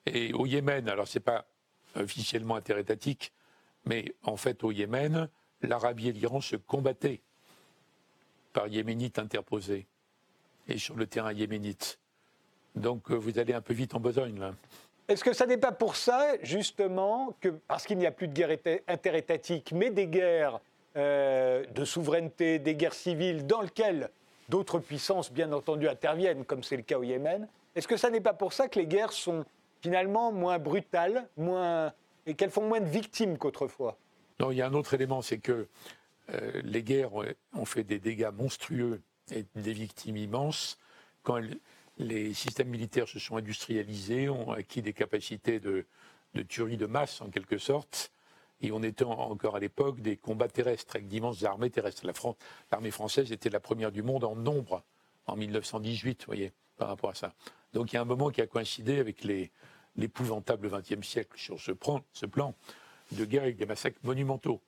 Et au Yémen, alors c'est pas officiellement interétatique, mais en fait au Yémen, l'Arabie et l'Iran se combattaient par yéménites interposés et sur le terrain yéménite. Donc euh, vous allez un peu vite en besogne là. Est-ce que ça n'est pas pour ça, justement, que parce qu'il n'y a plus de guerre interétatique, mais des guerres euh, de souveraineté, des guerres civiles dans lesquelles d'autres puissances, bien entendu, interviennent, comme c'est le cas au Yémen, est-ce que ça n'est pas pour ça que les guerres sont finalement moins brutales, moins, et qu'elles font moins de victimes qu'autrefois? Non, il y a un autre élément, c'est que euh, les guerres ont fait des dégâts monstrueux et des victimes immenses quand elles, les systèmes militaires se sont industrialisés, ont acquis des capacités de, tuerie de masse en quelque sorte. Et on était encore à l'époque des combats terrestres avec d'immenses armées terrestres. L'armée française était la première du monde en nombre en 1918, vous voyez, par rapport à ça. Donc il y a un moment qui a coïncidé avec l'épouvantable XXe siècle sur ce plan, de guerre avec des massacres monumentaux.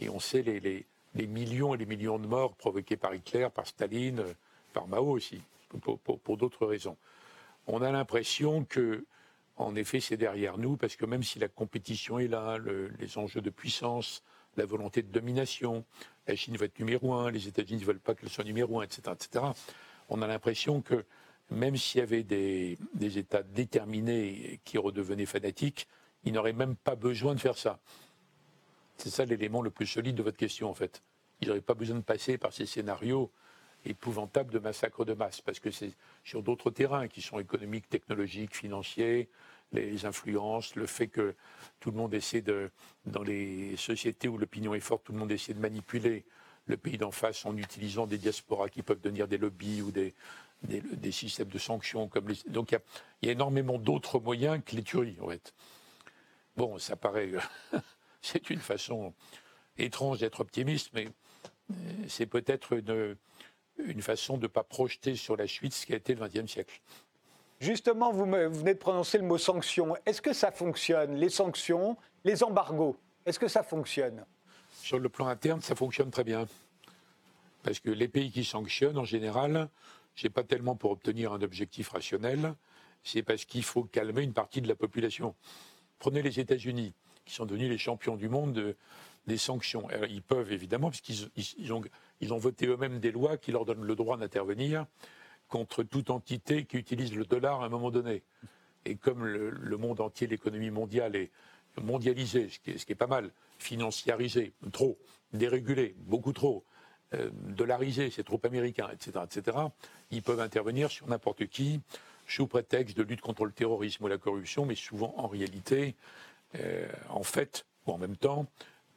Et on sait les, les millions et les millions de morts provoqués par Hitler, par Staline, par Mao aussi pour, d'autres raisons. On a l'impression que, en effet, c'est derrière nous, parce que même si la compétition est là, les enjeux de puissance, la volonté de domination, la Chine veut être numéro un, les États-Unis ne veulent pas qu'elle soit numéro un, etc., etc., on a l'impression que même s'il y avait des, des, États déterminés qui redevenaient fanatiques, ils n'auraient même pas besoin de faire ça. C'est ça l'élément le plus solide de votre question, en fait. Ils n'auraient pas besoin de passer par ces scénarios épouvantable de massacres de masse, parce que c'est sur d'autres terrains qui sont économiques, technologiques, financiers, les influences, le fait que tout le monde essaie de, dans les sociétés où l'opinion est forte, tout le monde essaie de manipuler le pays d'en face en utilisant des diasporas qui peuvent devenir des lobbies ou des, des, systèmes de sanctions. Donc il y, a énormément d'autres moyens que les tueries, en fait. Bon, ça paraît. c'est une façon étrange d'être optimiste, mais euh, c'est peut-être une une façon de ne pas projeter sur la suite ce qui a été le XXe siècle. Justement, vous, venez de prononcer le mot sanction. Est-ce que ça fonctionne Les sanctions, les embargos, est-ce que ça fonctionne? Sur le plan interne, ça fonctionne très bien. Parce que les pays qui sanctionnent, en général, ce n'est pas tellement pour obtenir un objectif rationnel, c'est parce qu'il faut calmer une partie de la population. Prenez les États-Unis, qui sont devenus les champions du monde des sanctions. ils peuvent évidemment, puisqu'ils ont ils ont voté eux-mêmes des lois qui leur donnent le droit d'intervenir contre toute entité qui utilise le dollar à un moment donné. Et comme le, monde entier, l'économie mondiale est mondialisée, ce qui est, pas mal, financiarisée, trop, dérégulée, beaucoup trop, euh, dollariser ces troupes américaines, etc., etc., ils peuvent intervenir sur n'importe qui sous prétexte de lutte contre le terrorisme ou la corruption, mais souvent en réalité, euh, en fait, ou en même temps,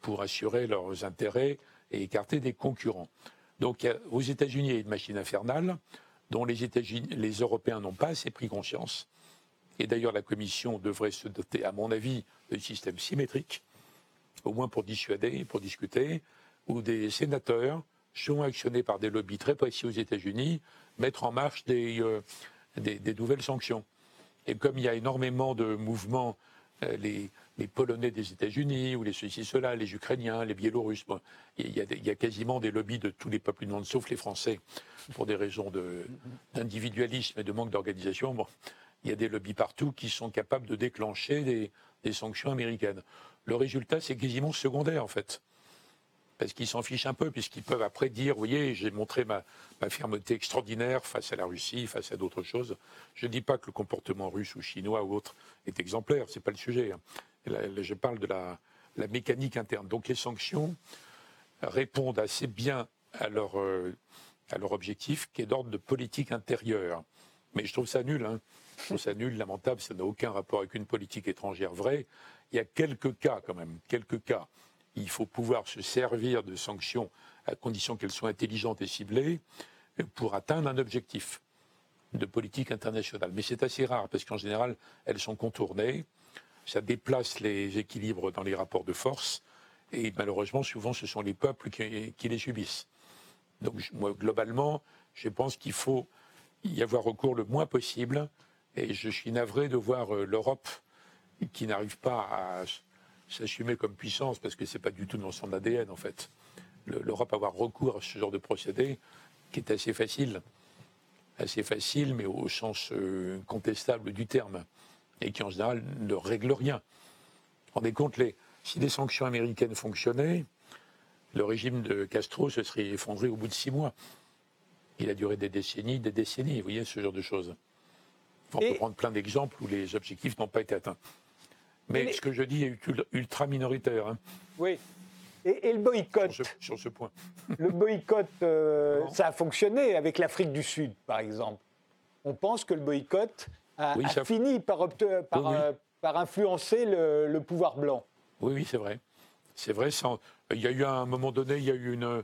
pour assurer leurs intérêts et écarter des concurrents. Donc aux États-Unis, il y a une machine infernale dont les, les Européens n'ont pas assez pris conscience. Et d'ailleurs, la Commission devrait se doter, à mon avis, d'un système symétrique, au moins pour dissuader, pour discuter, où des sénateurs sont actionnés par des lobbies très précis aux États-Unis, mettre en marche des, euh, nouvelles sanctions. Et comme il y a énormément de mouvements, euh, les, les, Polonais des États-Unis, ou les ceci, cela, les Ukrainiens, les Biélorusses, il, y a il, y a quasiment des lobbies de tous les peuples du monde, sauf les Français, pour des raisons d'individualisme et de manque d'organisation. Bon, il y a des lobbies partout qui sont capables de déclencher des, sanctions américaines. Le résultat, c'est quasiment secondaire, en fait parce qu'ils s'en fichent un peu, puisqu'ils peuvent après dire, vous voyez, j'ai montré ma, fermeté extraordinaire face à la Russie, face à d'autres choses. Je ne dis pas que le comportement russe ou chinois ou autre est exemplaire, ce n'est pas le sujet. Hein. Je parle de la, mécanique interne. Donc les sanctions répondent assez bien à leur, euh, à leur objectif, qui est d'ordre de politique intérieure. Mais je trouve ça nul. Hein. Je trouve ça nul, lamentable, ça n'a aucun rapport avec une politique étrangère vraie. Il y a quelques cas quand même, quelques cas il faut pouvoir se servir de sanctions à condition qu'elles soient intelligentes et ciblées pour atteindre un objectif de politique internationale. Mais c'est assez rare parce qu'en général, elles sont contournées, ça déplace les équilibres dans les rapports de force et malheureusement, souvent, ce sont les peuples qui, les subissent. Donc, moi, globalement, je pense qu'il faut y avoir recours le moins possible et je suis navré de voir euh, l'Europe qui n'arrive pas à s'assumer comme puissance, parce que ce n'est pas du tout dans son ADN, en fait. L'Europe avoir recours à ce genre de procédé, qui est assez facile, assez facile, mais au sens euh, contestable du terme, et qui en général ne règle rien. Rendez compte, les, si des sanctions américaines fonctionnaient, le régime de Castro se serait effondré au bout de six mois. Il a duré des décennies, des décennies, vous voyez, ce genre de choses. On peut prendre plein d'exemples où les objectifs n'ont pas été atteints. Mais, ce que je dis est ultra minoritaire. Hein. Oui. Et, le boycott sur ce, point. Le boycott, euh, ça a fonctionné avec l'Afrique du Sud, par exemple. On pense que le boycott a, fini par, euh, par, influencer le, pouvoir blanc. Oui, oui, c'est vrai. C'est vrai. il y a eu à un moment donné, il y a eu une,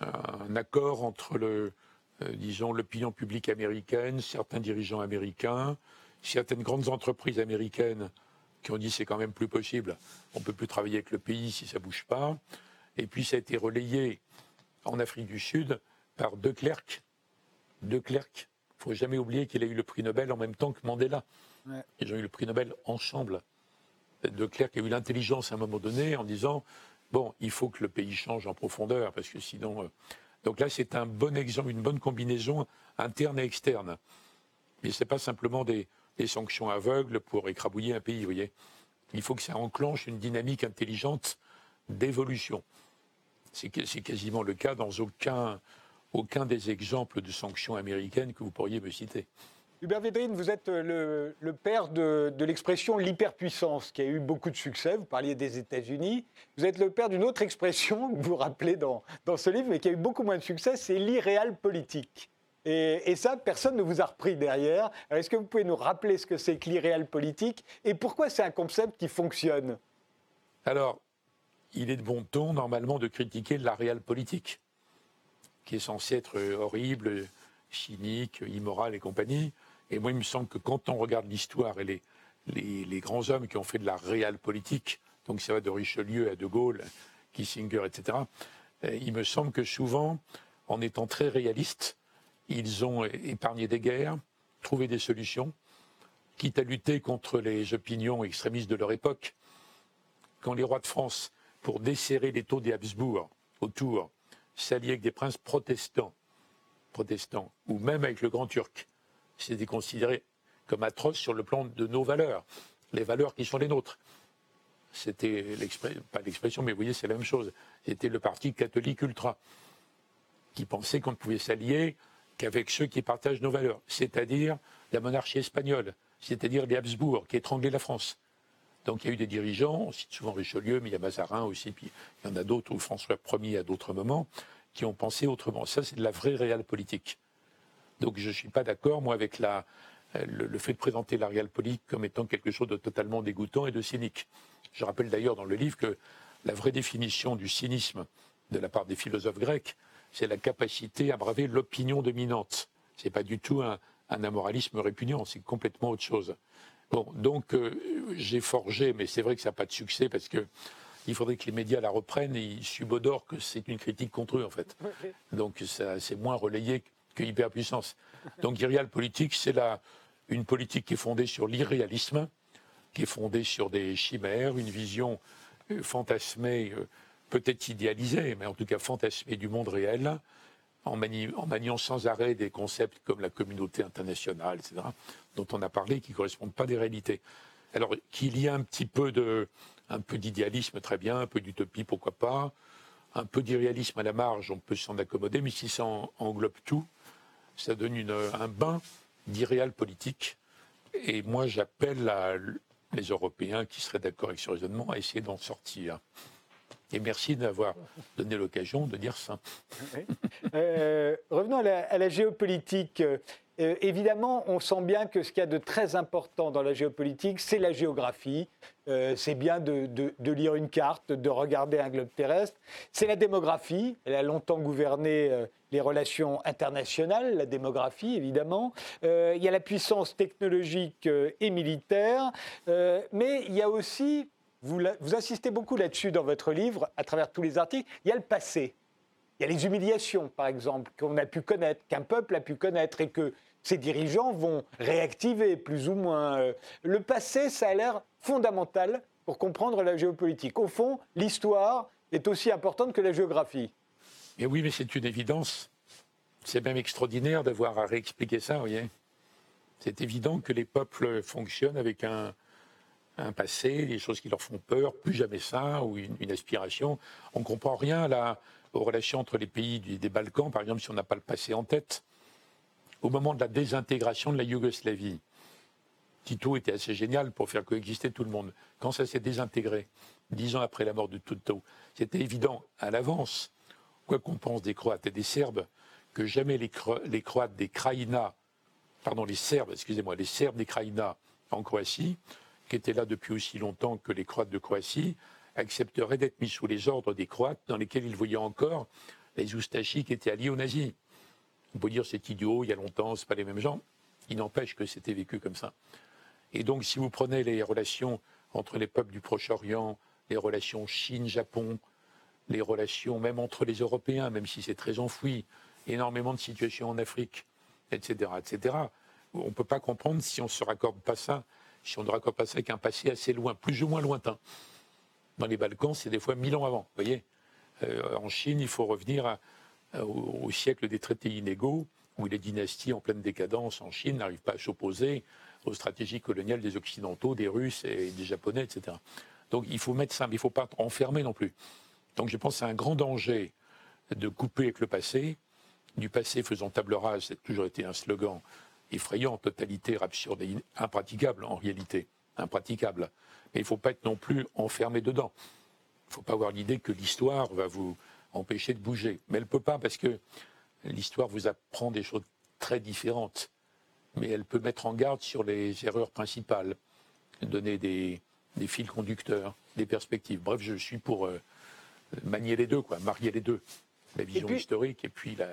un accord entre le, euh, disons, l'opinion publique américaine, certains dirigeants américains, certaines grandes entreprises américaines qui ont dit c'est quand même plus possible, on ne peut plus travailler avec le pays si ça ne bouge pas. Et puis ça a été relayé en Afrique du Sud par De Klerk. De Klerk, il ne faut jamais oublier qu'il a eu le prix Nobel en même temps que Mandela. Ils ont eu le prix Nobel ensemble. De Klerk a eu l'intelligence à un moment donné en disant bon, il faut que le pays change en profondeur parce que sinon. Euh, donc là, c'est un bon exemple, une bonne combinaison interne et externe. Mais ce n'est pas simplement des, des sanctions aveugles pour écrabouiller un pays, vous voyez. Il faut que ça enclenche une dynamique intelligente d'évolution. C'est quasiment le cas dans aucun, aucun des exemples de sanctions américaines que vous pourriez me citer. Hubert Védrine, vous êtes le, père de, de l'expression l'hyperpuissance, qui a eu beaucoup de succès. Vous parliez des États-Unis. Vous êtes le père d'une autre expression que vous rappelez dans, dans ce livre, mais qui a eu beaucoup moins de succès, c'est l'irréal politique. Et, ça, personne ne vous a repris derrière. Est-ce que vous pouvez nous rappeler ce que c'est que l'irréel politique et pourquoi c'est un concept qui fonctionne? Alors, il est de bon ton, normalement, de critiquer la réelle politique, qui est censée être horrible, cynique, immorale et compagnie. Et moi, il me semble que quand on regarde l'histoire et les, grands hommes qui ont fait de la réelle politique, donc ça va de Richelieu à De Gaulle, Kissinger, etc., eh, il me semble que souvent, en étant très réaliste, ils ont épargné des guerres, trouvé des solutions, quitte à lutter contre les opinions extrémistes de leur époque. Quand les rois de France, pour desserrer les taux des Habsbourg autour, s'alliaient avec des princes protestants, protestants, ou même avec le Grand Turc, c'était considéré comme atroce sur le plan de nos valeurs, les valeurs qui sont les nôtres. C'était pas l'expression, mais vous voyez, c'est la même chose. C'était le parti catholique ultra, qui pensait qu'on ne pouvait s'allier qu'avec ceux qui partagent nos valeurs, c'est-à-dire la monarchie espagnole, c'est-à-dire les Habsbourg, qui étranglaient la France. Donc il y a eu des dirigeants, on cite souvent Richelieu, mais il y a Mazarin aussi, puis il y en a d'autres, ou François Ier à d'autres moments, qui ont pensé autrement. Ça, c'est de la vraie réelle politique. Donc je ne suis pas d'accord, moi, avec le, fait de présenter la réelle politique comme étant quelque chose de totalement dégoûtant et de cynique. Je rappelle d'ailleurs dans le livre que la vraie définition du cynisme de la part des philosophes grecs, c'est la capacité à braver l'opinion dominante. Ce n'est pas du tout un amoralisme répugnant, c'est complètement autre chose. Bon, donc euh, j'ai forgé, mais c'est vrai que ça n'a pas de succès parce que il faudrait que les médias la reprennent et ils subodorent que c'est une critique contre eux en fait. Donc c'est moins relayé que hyperpuissance. Donc irréal politique, c'est une politique qui est fondée sur l'irréalisme, qui est fondée sur des chimères, une vision euh, fantasmée, euh, peut-être idéalisée, mais en tout cas fantasmée du monde réel, en, maniant sans arrêt des concepts comme la communauté internationale, etc., dont on a parlé, qui correspondent pas des réalités. Alors qu'il y ait un petit peu de, un d'idéalisme, très bien, un peu d'utopie, pourquoi pas, un peu d'irréalisme à la marge, on peut s'en accommoder, mais si ça englobe tout, ça donne un bain d'irréal politique. Et moi, j'appelle les Européens qui seraient d'accord avec ce raisonnement à essayer d'en sortir. Et merci d'avoir donné l'occasion de dire ça. Euh, revenons à la, géopolitique. Euh, évidemment, on sent bien que ce qu'il y a de très important dans la géopolitique, c'est la géographie. Euh, c'est bien de, lire une carte, de regarder un globe terrestre. C'est la démographie. Elle a longtemps gouverné les relations internationales, la démographie, évidemment. il y a la puissance technologique et militaire. mais il y a aussi vous, insistez beaucoup là-dessus dans votre livre, à travers tous les articles. Il y a le passé. Il y a les humiliations, par exemple, qu'on a pu connaître, qu'un peuple a pu connaître et que ces dirigeants vont réactiver plus ou moins. Euh, le passé, ça a l'air fondamental pour comprendre la géopolitique. Au fond, l'histoire est aussi importante que la géographie. Et oui, mais c'est une évidence. C'est même extraordinaire d'avoir à réexpliquer ça, voyez. C'est évident que les peuples fonctionnent avec un, un passé, des choses qui leur font peur, plus jamais ça, ou une, aspiration. On ne comprend rien là, aux relations entre les pays des Balkans, par exemple, si on n'a pas le passé en tête. Au moment de la désintégration de la Yougoslavie, Tito était assez génial pour faire coexister tout le monde. Quand ça s'est désintégré, dix ans après la mort de Tito, c'était évident à l'avance, quoi qu'on pense des Croates et des Serbes, que jamais les, Croates des Krajina, pardon, les Serbes, excusez-moi, les Serbes des Krajina en Croatie, qui étaient là depuis aussi longtemps que les Croates de Croatie, accepteraient d'être mis sous les ordres des Croates, dans lesquels ils voyaient encore les Oustachis qui étaient alliés aux nazis. On peut dire c'est idiot, il y a longtemps, c'est pas les mêmes gens. Il n'empêche que c'était vécu comme ça. Et donc, si vous prenez les relations entre les peuples du Proche-Orient, les relations Chine-Japon, les relations même entre les Européens, même si c'est très enfoui, énormément de situations en Afrique, etc., etc., on ne peut pas comprendre si on ne se raccorde pas ça si on ne raccorde pas ça avec un passé assez loin, plus ou moins lointain. Dans les Balkans, c'est des fois mille ans avant. Vous voyez euh, En Chine, il faut revenir au, siècle des traités inégaux, où les dynasties en pleine décadence en Chine n'arrivent pas à s'opposer aux stratégies coloniales des Occidentaux, des Russes et des Japonais, etc. Donc il faut mettre ça, mais il ne faut pas enfermer non plus. Donc je pense que c'est un grand danger de couper avec le passé, du passé faisant table rase, c'est toujours été un slogan effrayant, totalitaire, absurde et impraticable en réalité. Impraticable. Mais il ne faut pas être non plus enfermé dedans. Il ne faut pas avoir l'idée que l'histoire va vous empêcher de bouger. Mais elle ne peut pas parce que l'histoire vous apprend des choses très différentes. Mais elle peut mettre en garde sur les erreurs principales, donner des, fils conducteurs, des perspectives. Bref, je suis pour euh, manier les deux, quoi, marier les deux. La vision historique et puis la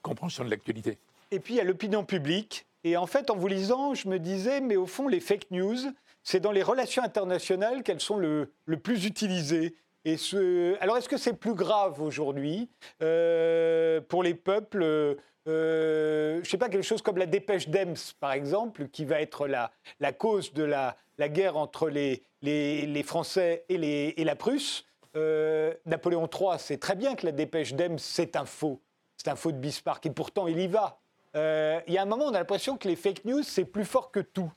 compréhension de l'actualité. Et puis il y a l'opinion publique. Et en fait, en vous lisant, je me disais, mais au fond, les fake news, c'est dans les relations internationales qu'elles sont le, plus utilisées. Alors, est-ce que c'est plus grave aujourd'hui euh, pour les peuples euh, Je ne sais pas, quelque chose comme la dépêche d'Ems, par exemple, qui va être la, cause de la, guerre entre les, Français et, la Prusse. Euh, Napoléon III sait très bien que la dépêche d'Ems, c'est un faux. C'est un faux de Bismarck. Et pourtant, il y va. Il y a un moment, on a l'impression que les fake news, c'est plus fort que tout.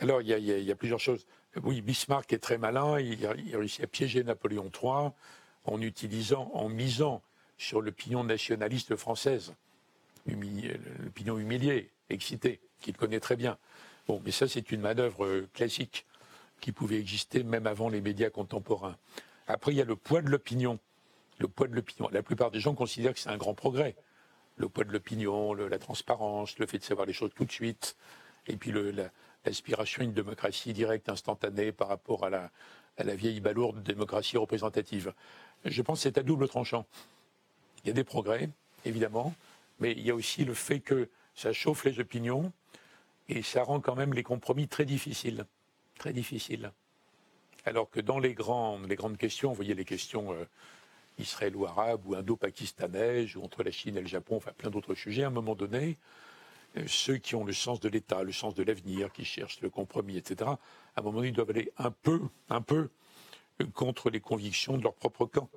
Alors, il y, a, plusieurs choses. Oui, Bismarck est très malin. Il a, réussi à piéger Napoléon III en utilisant, en misant sur l'opinion nationaliste française, l'opinion humiliée, excitée, qu'il connaît très bien. Bon, mais ça, c'est une manœuvre classique qui pouvait exister même avant les médias contemporains. Après, il y a le poids de l'opinion. Le poids de l'opinion. La plupart des gens considèrent que c'est un grand progrès. Le poids de l'opinion, la transparence, le fait de savoir les choses tout de suite, et puis l'aspiration à une démocratie directe, instantanée par rapport à la, vieille balourde démocratie représentative. Je pense que c'est à double tranchant. Il y a des progrès, évidemment, mais il y a aussi le fait que ça chauffe les opinions et ça rend quand même les compromis très difficiles. Très difficiles. Alors que dans les, grandes, questions, vous voyez les questions euh, israélo-arabes ou indo-pakistanaises, ou entre la Chine et le Japon, enfin plein d'autres sujets, à un moment donné, ceux qui ont le sens de l'État, le sens de l'avenir, qui cherchent le compromis, etc., à un moment donné, ils doivent aller un peu, un peu contre les convictions de leur propre camp,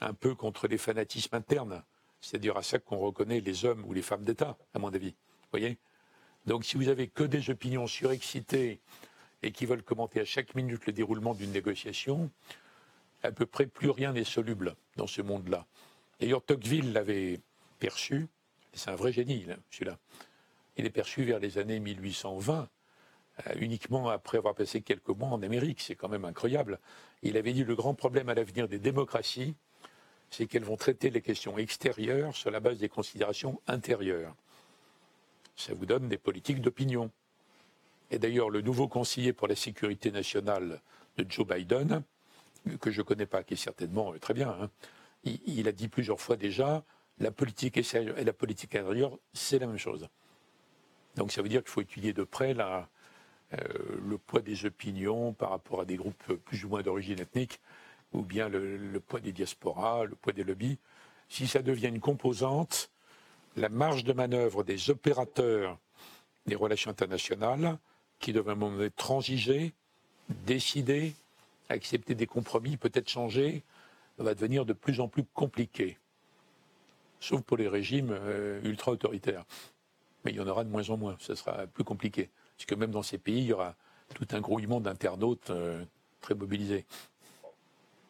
un peu contre les fanatismes internes. C'est-à-dire à ça qu'on reconnaît les hommes ou les femmes d'État, à mon avis. voyez? Donc si vous avez que des opinions surexcitées et qui veulent commenter à chaque minute le déroulement d'une négociation, à peu près plus rien n'est soluble dans ce monde-là. D'ailleurs, Tocqueville l'avait perçu, c'est un vrai génie, celui-là. Il est perçu vers les années 1820, euh, uniquement après avoir passé quelques mois en Amérique. C'est quand même incroyable. Il avait dit le grand problème à l'avenir des démocraties, c'est qu'elles vont traiter les questions extérieures sur la base des considérations intérieures. Ça vous donne des politiques d'opinion. Et d'ailleurs, le nouveau conseiller pour la sécurité nationale de Joe Biden, que je ne connais pas, qui est certainement très bien, hein, il, a dit plusieurs fois déjà, la politique extérieure et la politique intérieure, c'est la même chose. Donc ça veut dire qu'il faut étudier de près euh, le poids des opinions par rapport à des groupes plus ou moins d'origine ethnique, ou bien le, poids des diasporas, le poids des lobbies. Si ça devient une composante, la marge de manœuvre des opérateurs des relations internationales, qui doivent à un moment donné transiger, décider, accepter des compromis, peut-être changer, va devenir de plus en plus compliqué. Sauf pour les régimes euh, ultra-autoritaires. Mais il y en aura de moins en moins, ce sera plus compliqué puisque même dans ces pays, il y aura tout un grouillement d'internautes euh, très mobilisés.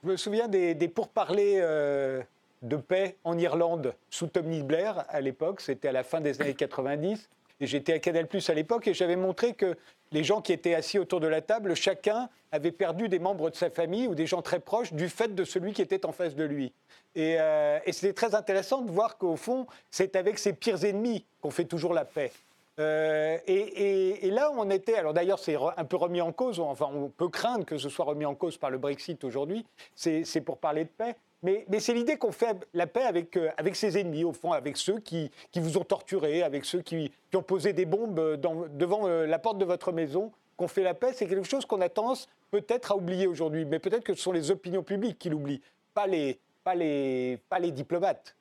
Je me souviens des, pourparlers euh, de paix en Irlande sous Tony Blair à l'époque, c'était à la fin des années 90. Et j'étais à Canal Plus à l'époque et j'avais montré que les gens qui étaient assis autour de la table, chacun avait perdu des membres de sa famille ou des gens très proches du fait de celui qui était en face de lui. Et, euh, et c'était très intéressant de voir qu'au fond, c'est avec ses pires ennemis qu'on fait toujours la paix. Euh, et, là, on était. Alors d'ailleurs, c'est un peu remis en cause. Enfin, on peut craindre que ce soit remis en cause par le Brexit aujourd'hui. C'est pour parler de paix. Mais, c'est l'idée qu'on fait la paix avec, euh, ses ennemis, au fond, avec ceux qui, vous ont torturé, avec ceux qui, ont posé des bombes devant euh, la porte de votre maison. Qu'on fait la paix, c'est quelque chose qu'on a tendance peut-être à oublier aujourd'hui. Mais peut-être que ce sont les opinions publiques qui l'oublient, pas les, pas, les, pas les diplomates.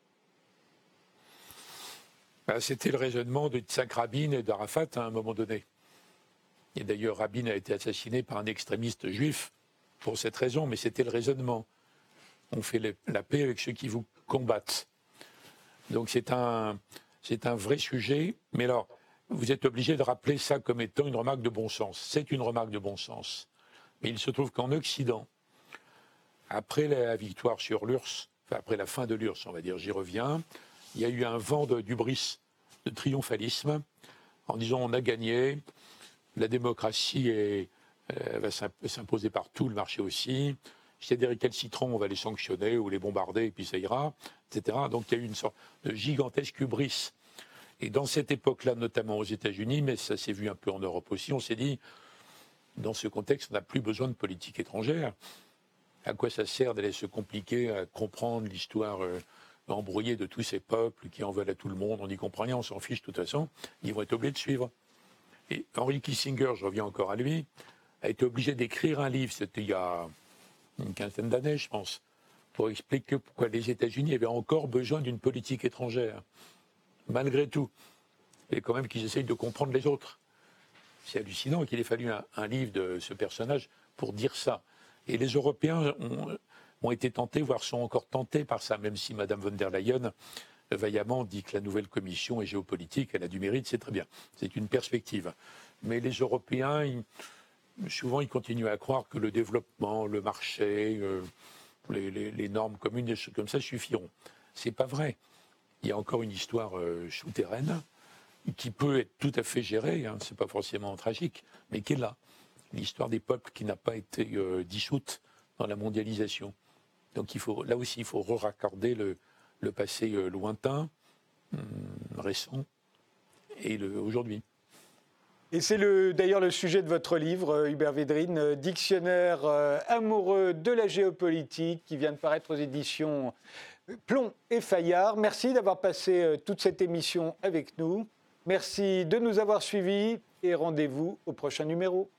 Ben, c'était le raisonnement de Tzak Rabin et d'Arafat à un moment donné. Et d'ailleurs, Rabin a été assassiné par un extrémiste juif pour cette raison, mais c'était le raisonnement. On fait la paix avec ceux qui vous combattent. Donc c'est un, vrai sujet. Mais alors, vous êtes obligé de rappeler ça comme étant une remarque de bon sens. C'est une remarque de bon sens. Mais il se trouve qu'en Occident, après la victoire sur l'URSS, après la fin de l'URSS, on va dire, j'y reviens, il y a eu un vent d'ubris, de, de triomphalisme, en disant on a gagné, la démocratie euh, va s'imposer partout, le marché aussi. S'il y a des récalcitrants, on va les sanctionner ou les bombarder et puis ça ira, etc. Donc il y a eu une sorte de gigantesque hubris. Et dans cette époque-là, notamment aux États-Unis, mais ça s'est vu un peu en Europe aussi, on s'est dit, dans ce contexte, on n'a plus besoin de politique étrangère. À quoi ça sert d'aller se compliquer à comprendre l'histoire euh, embrouillé de tous ces peuples qui en veulent à tout le monde, on n'y comprend rien, on s'en fiche de toute façon, ils vont être obligés de suivre. Et Henry Kissinger, je reviens encore à lui, a été obligé d'écrire un livre, c'était il y a une quinzaine d'années, je pense, pour expliquer pourquoi les États-Unis avaient encore besoin d'une politique étrangère, malgré tout, et quand même qu'ils essayent de comprendre les autres. C'est hallucinant qu'il ait fallu un, livre de ce personnage pour dire ça. Et les Européens ont, ont été tentés, voire sont encore tentés par ça, même si Mme von der Leyen vaillamment dit que la nouvelle commission est géopolitique, elle a du mérite, c'est très bien. C'est une perspective. Mais les Européens, souvent, ils continuent à croire que le développement, le marché, euh, les, normes communes, des choses comme ça suffiront. C'est pas vrai. Il y a encore une histoire euh, souterraine qui peut être tout à fait gérée, hein, c'est pas forcément tragique, mais qui est là. L'histoire des peuples qui n'a pas été euh, dissoute dans la mondialisation. Donc il faut, là aussi, il faut raccorder le, passé lointain, hum, récent, et aujourd'hui. Et c'est d'ailleurs le sujet de votre livre, euh, Hubert Védrine, euh, Dictionnaire amoureux de la géopolitique, qui vient de paraître aux éditions Plomb et Fayard. Merci d'avoir passé toute cette émission avec nous. Merci de nous avoir suivis et rendez-vous au prochain numéro.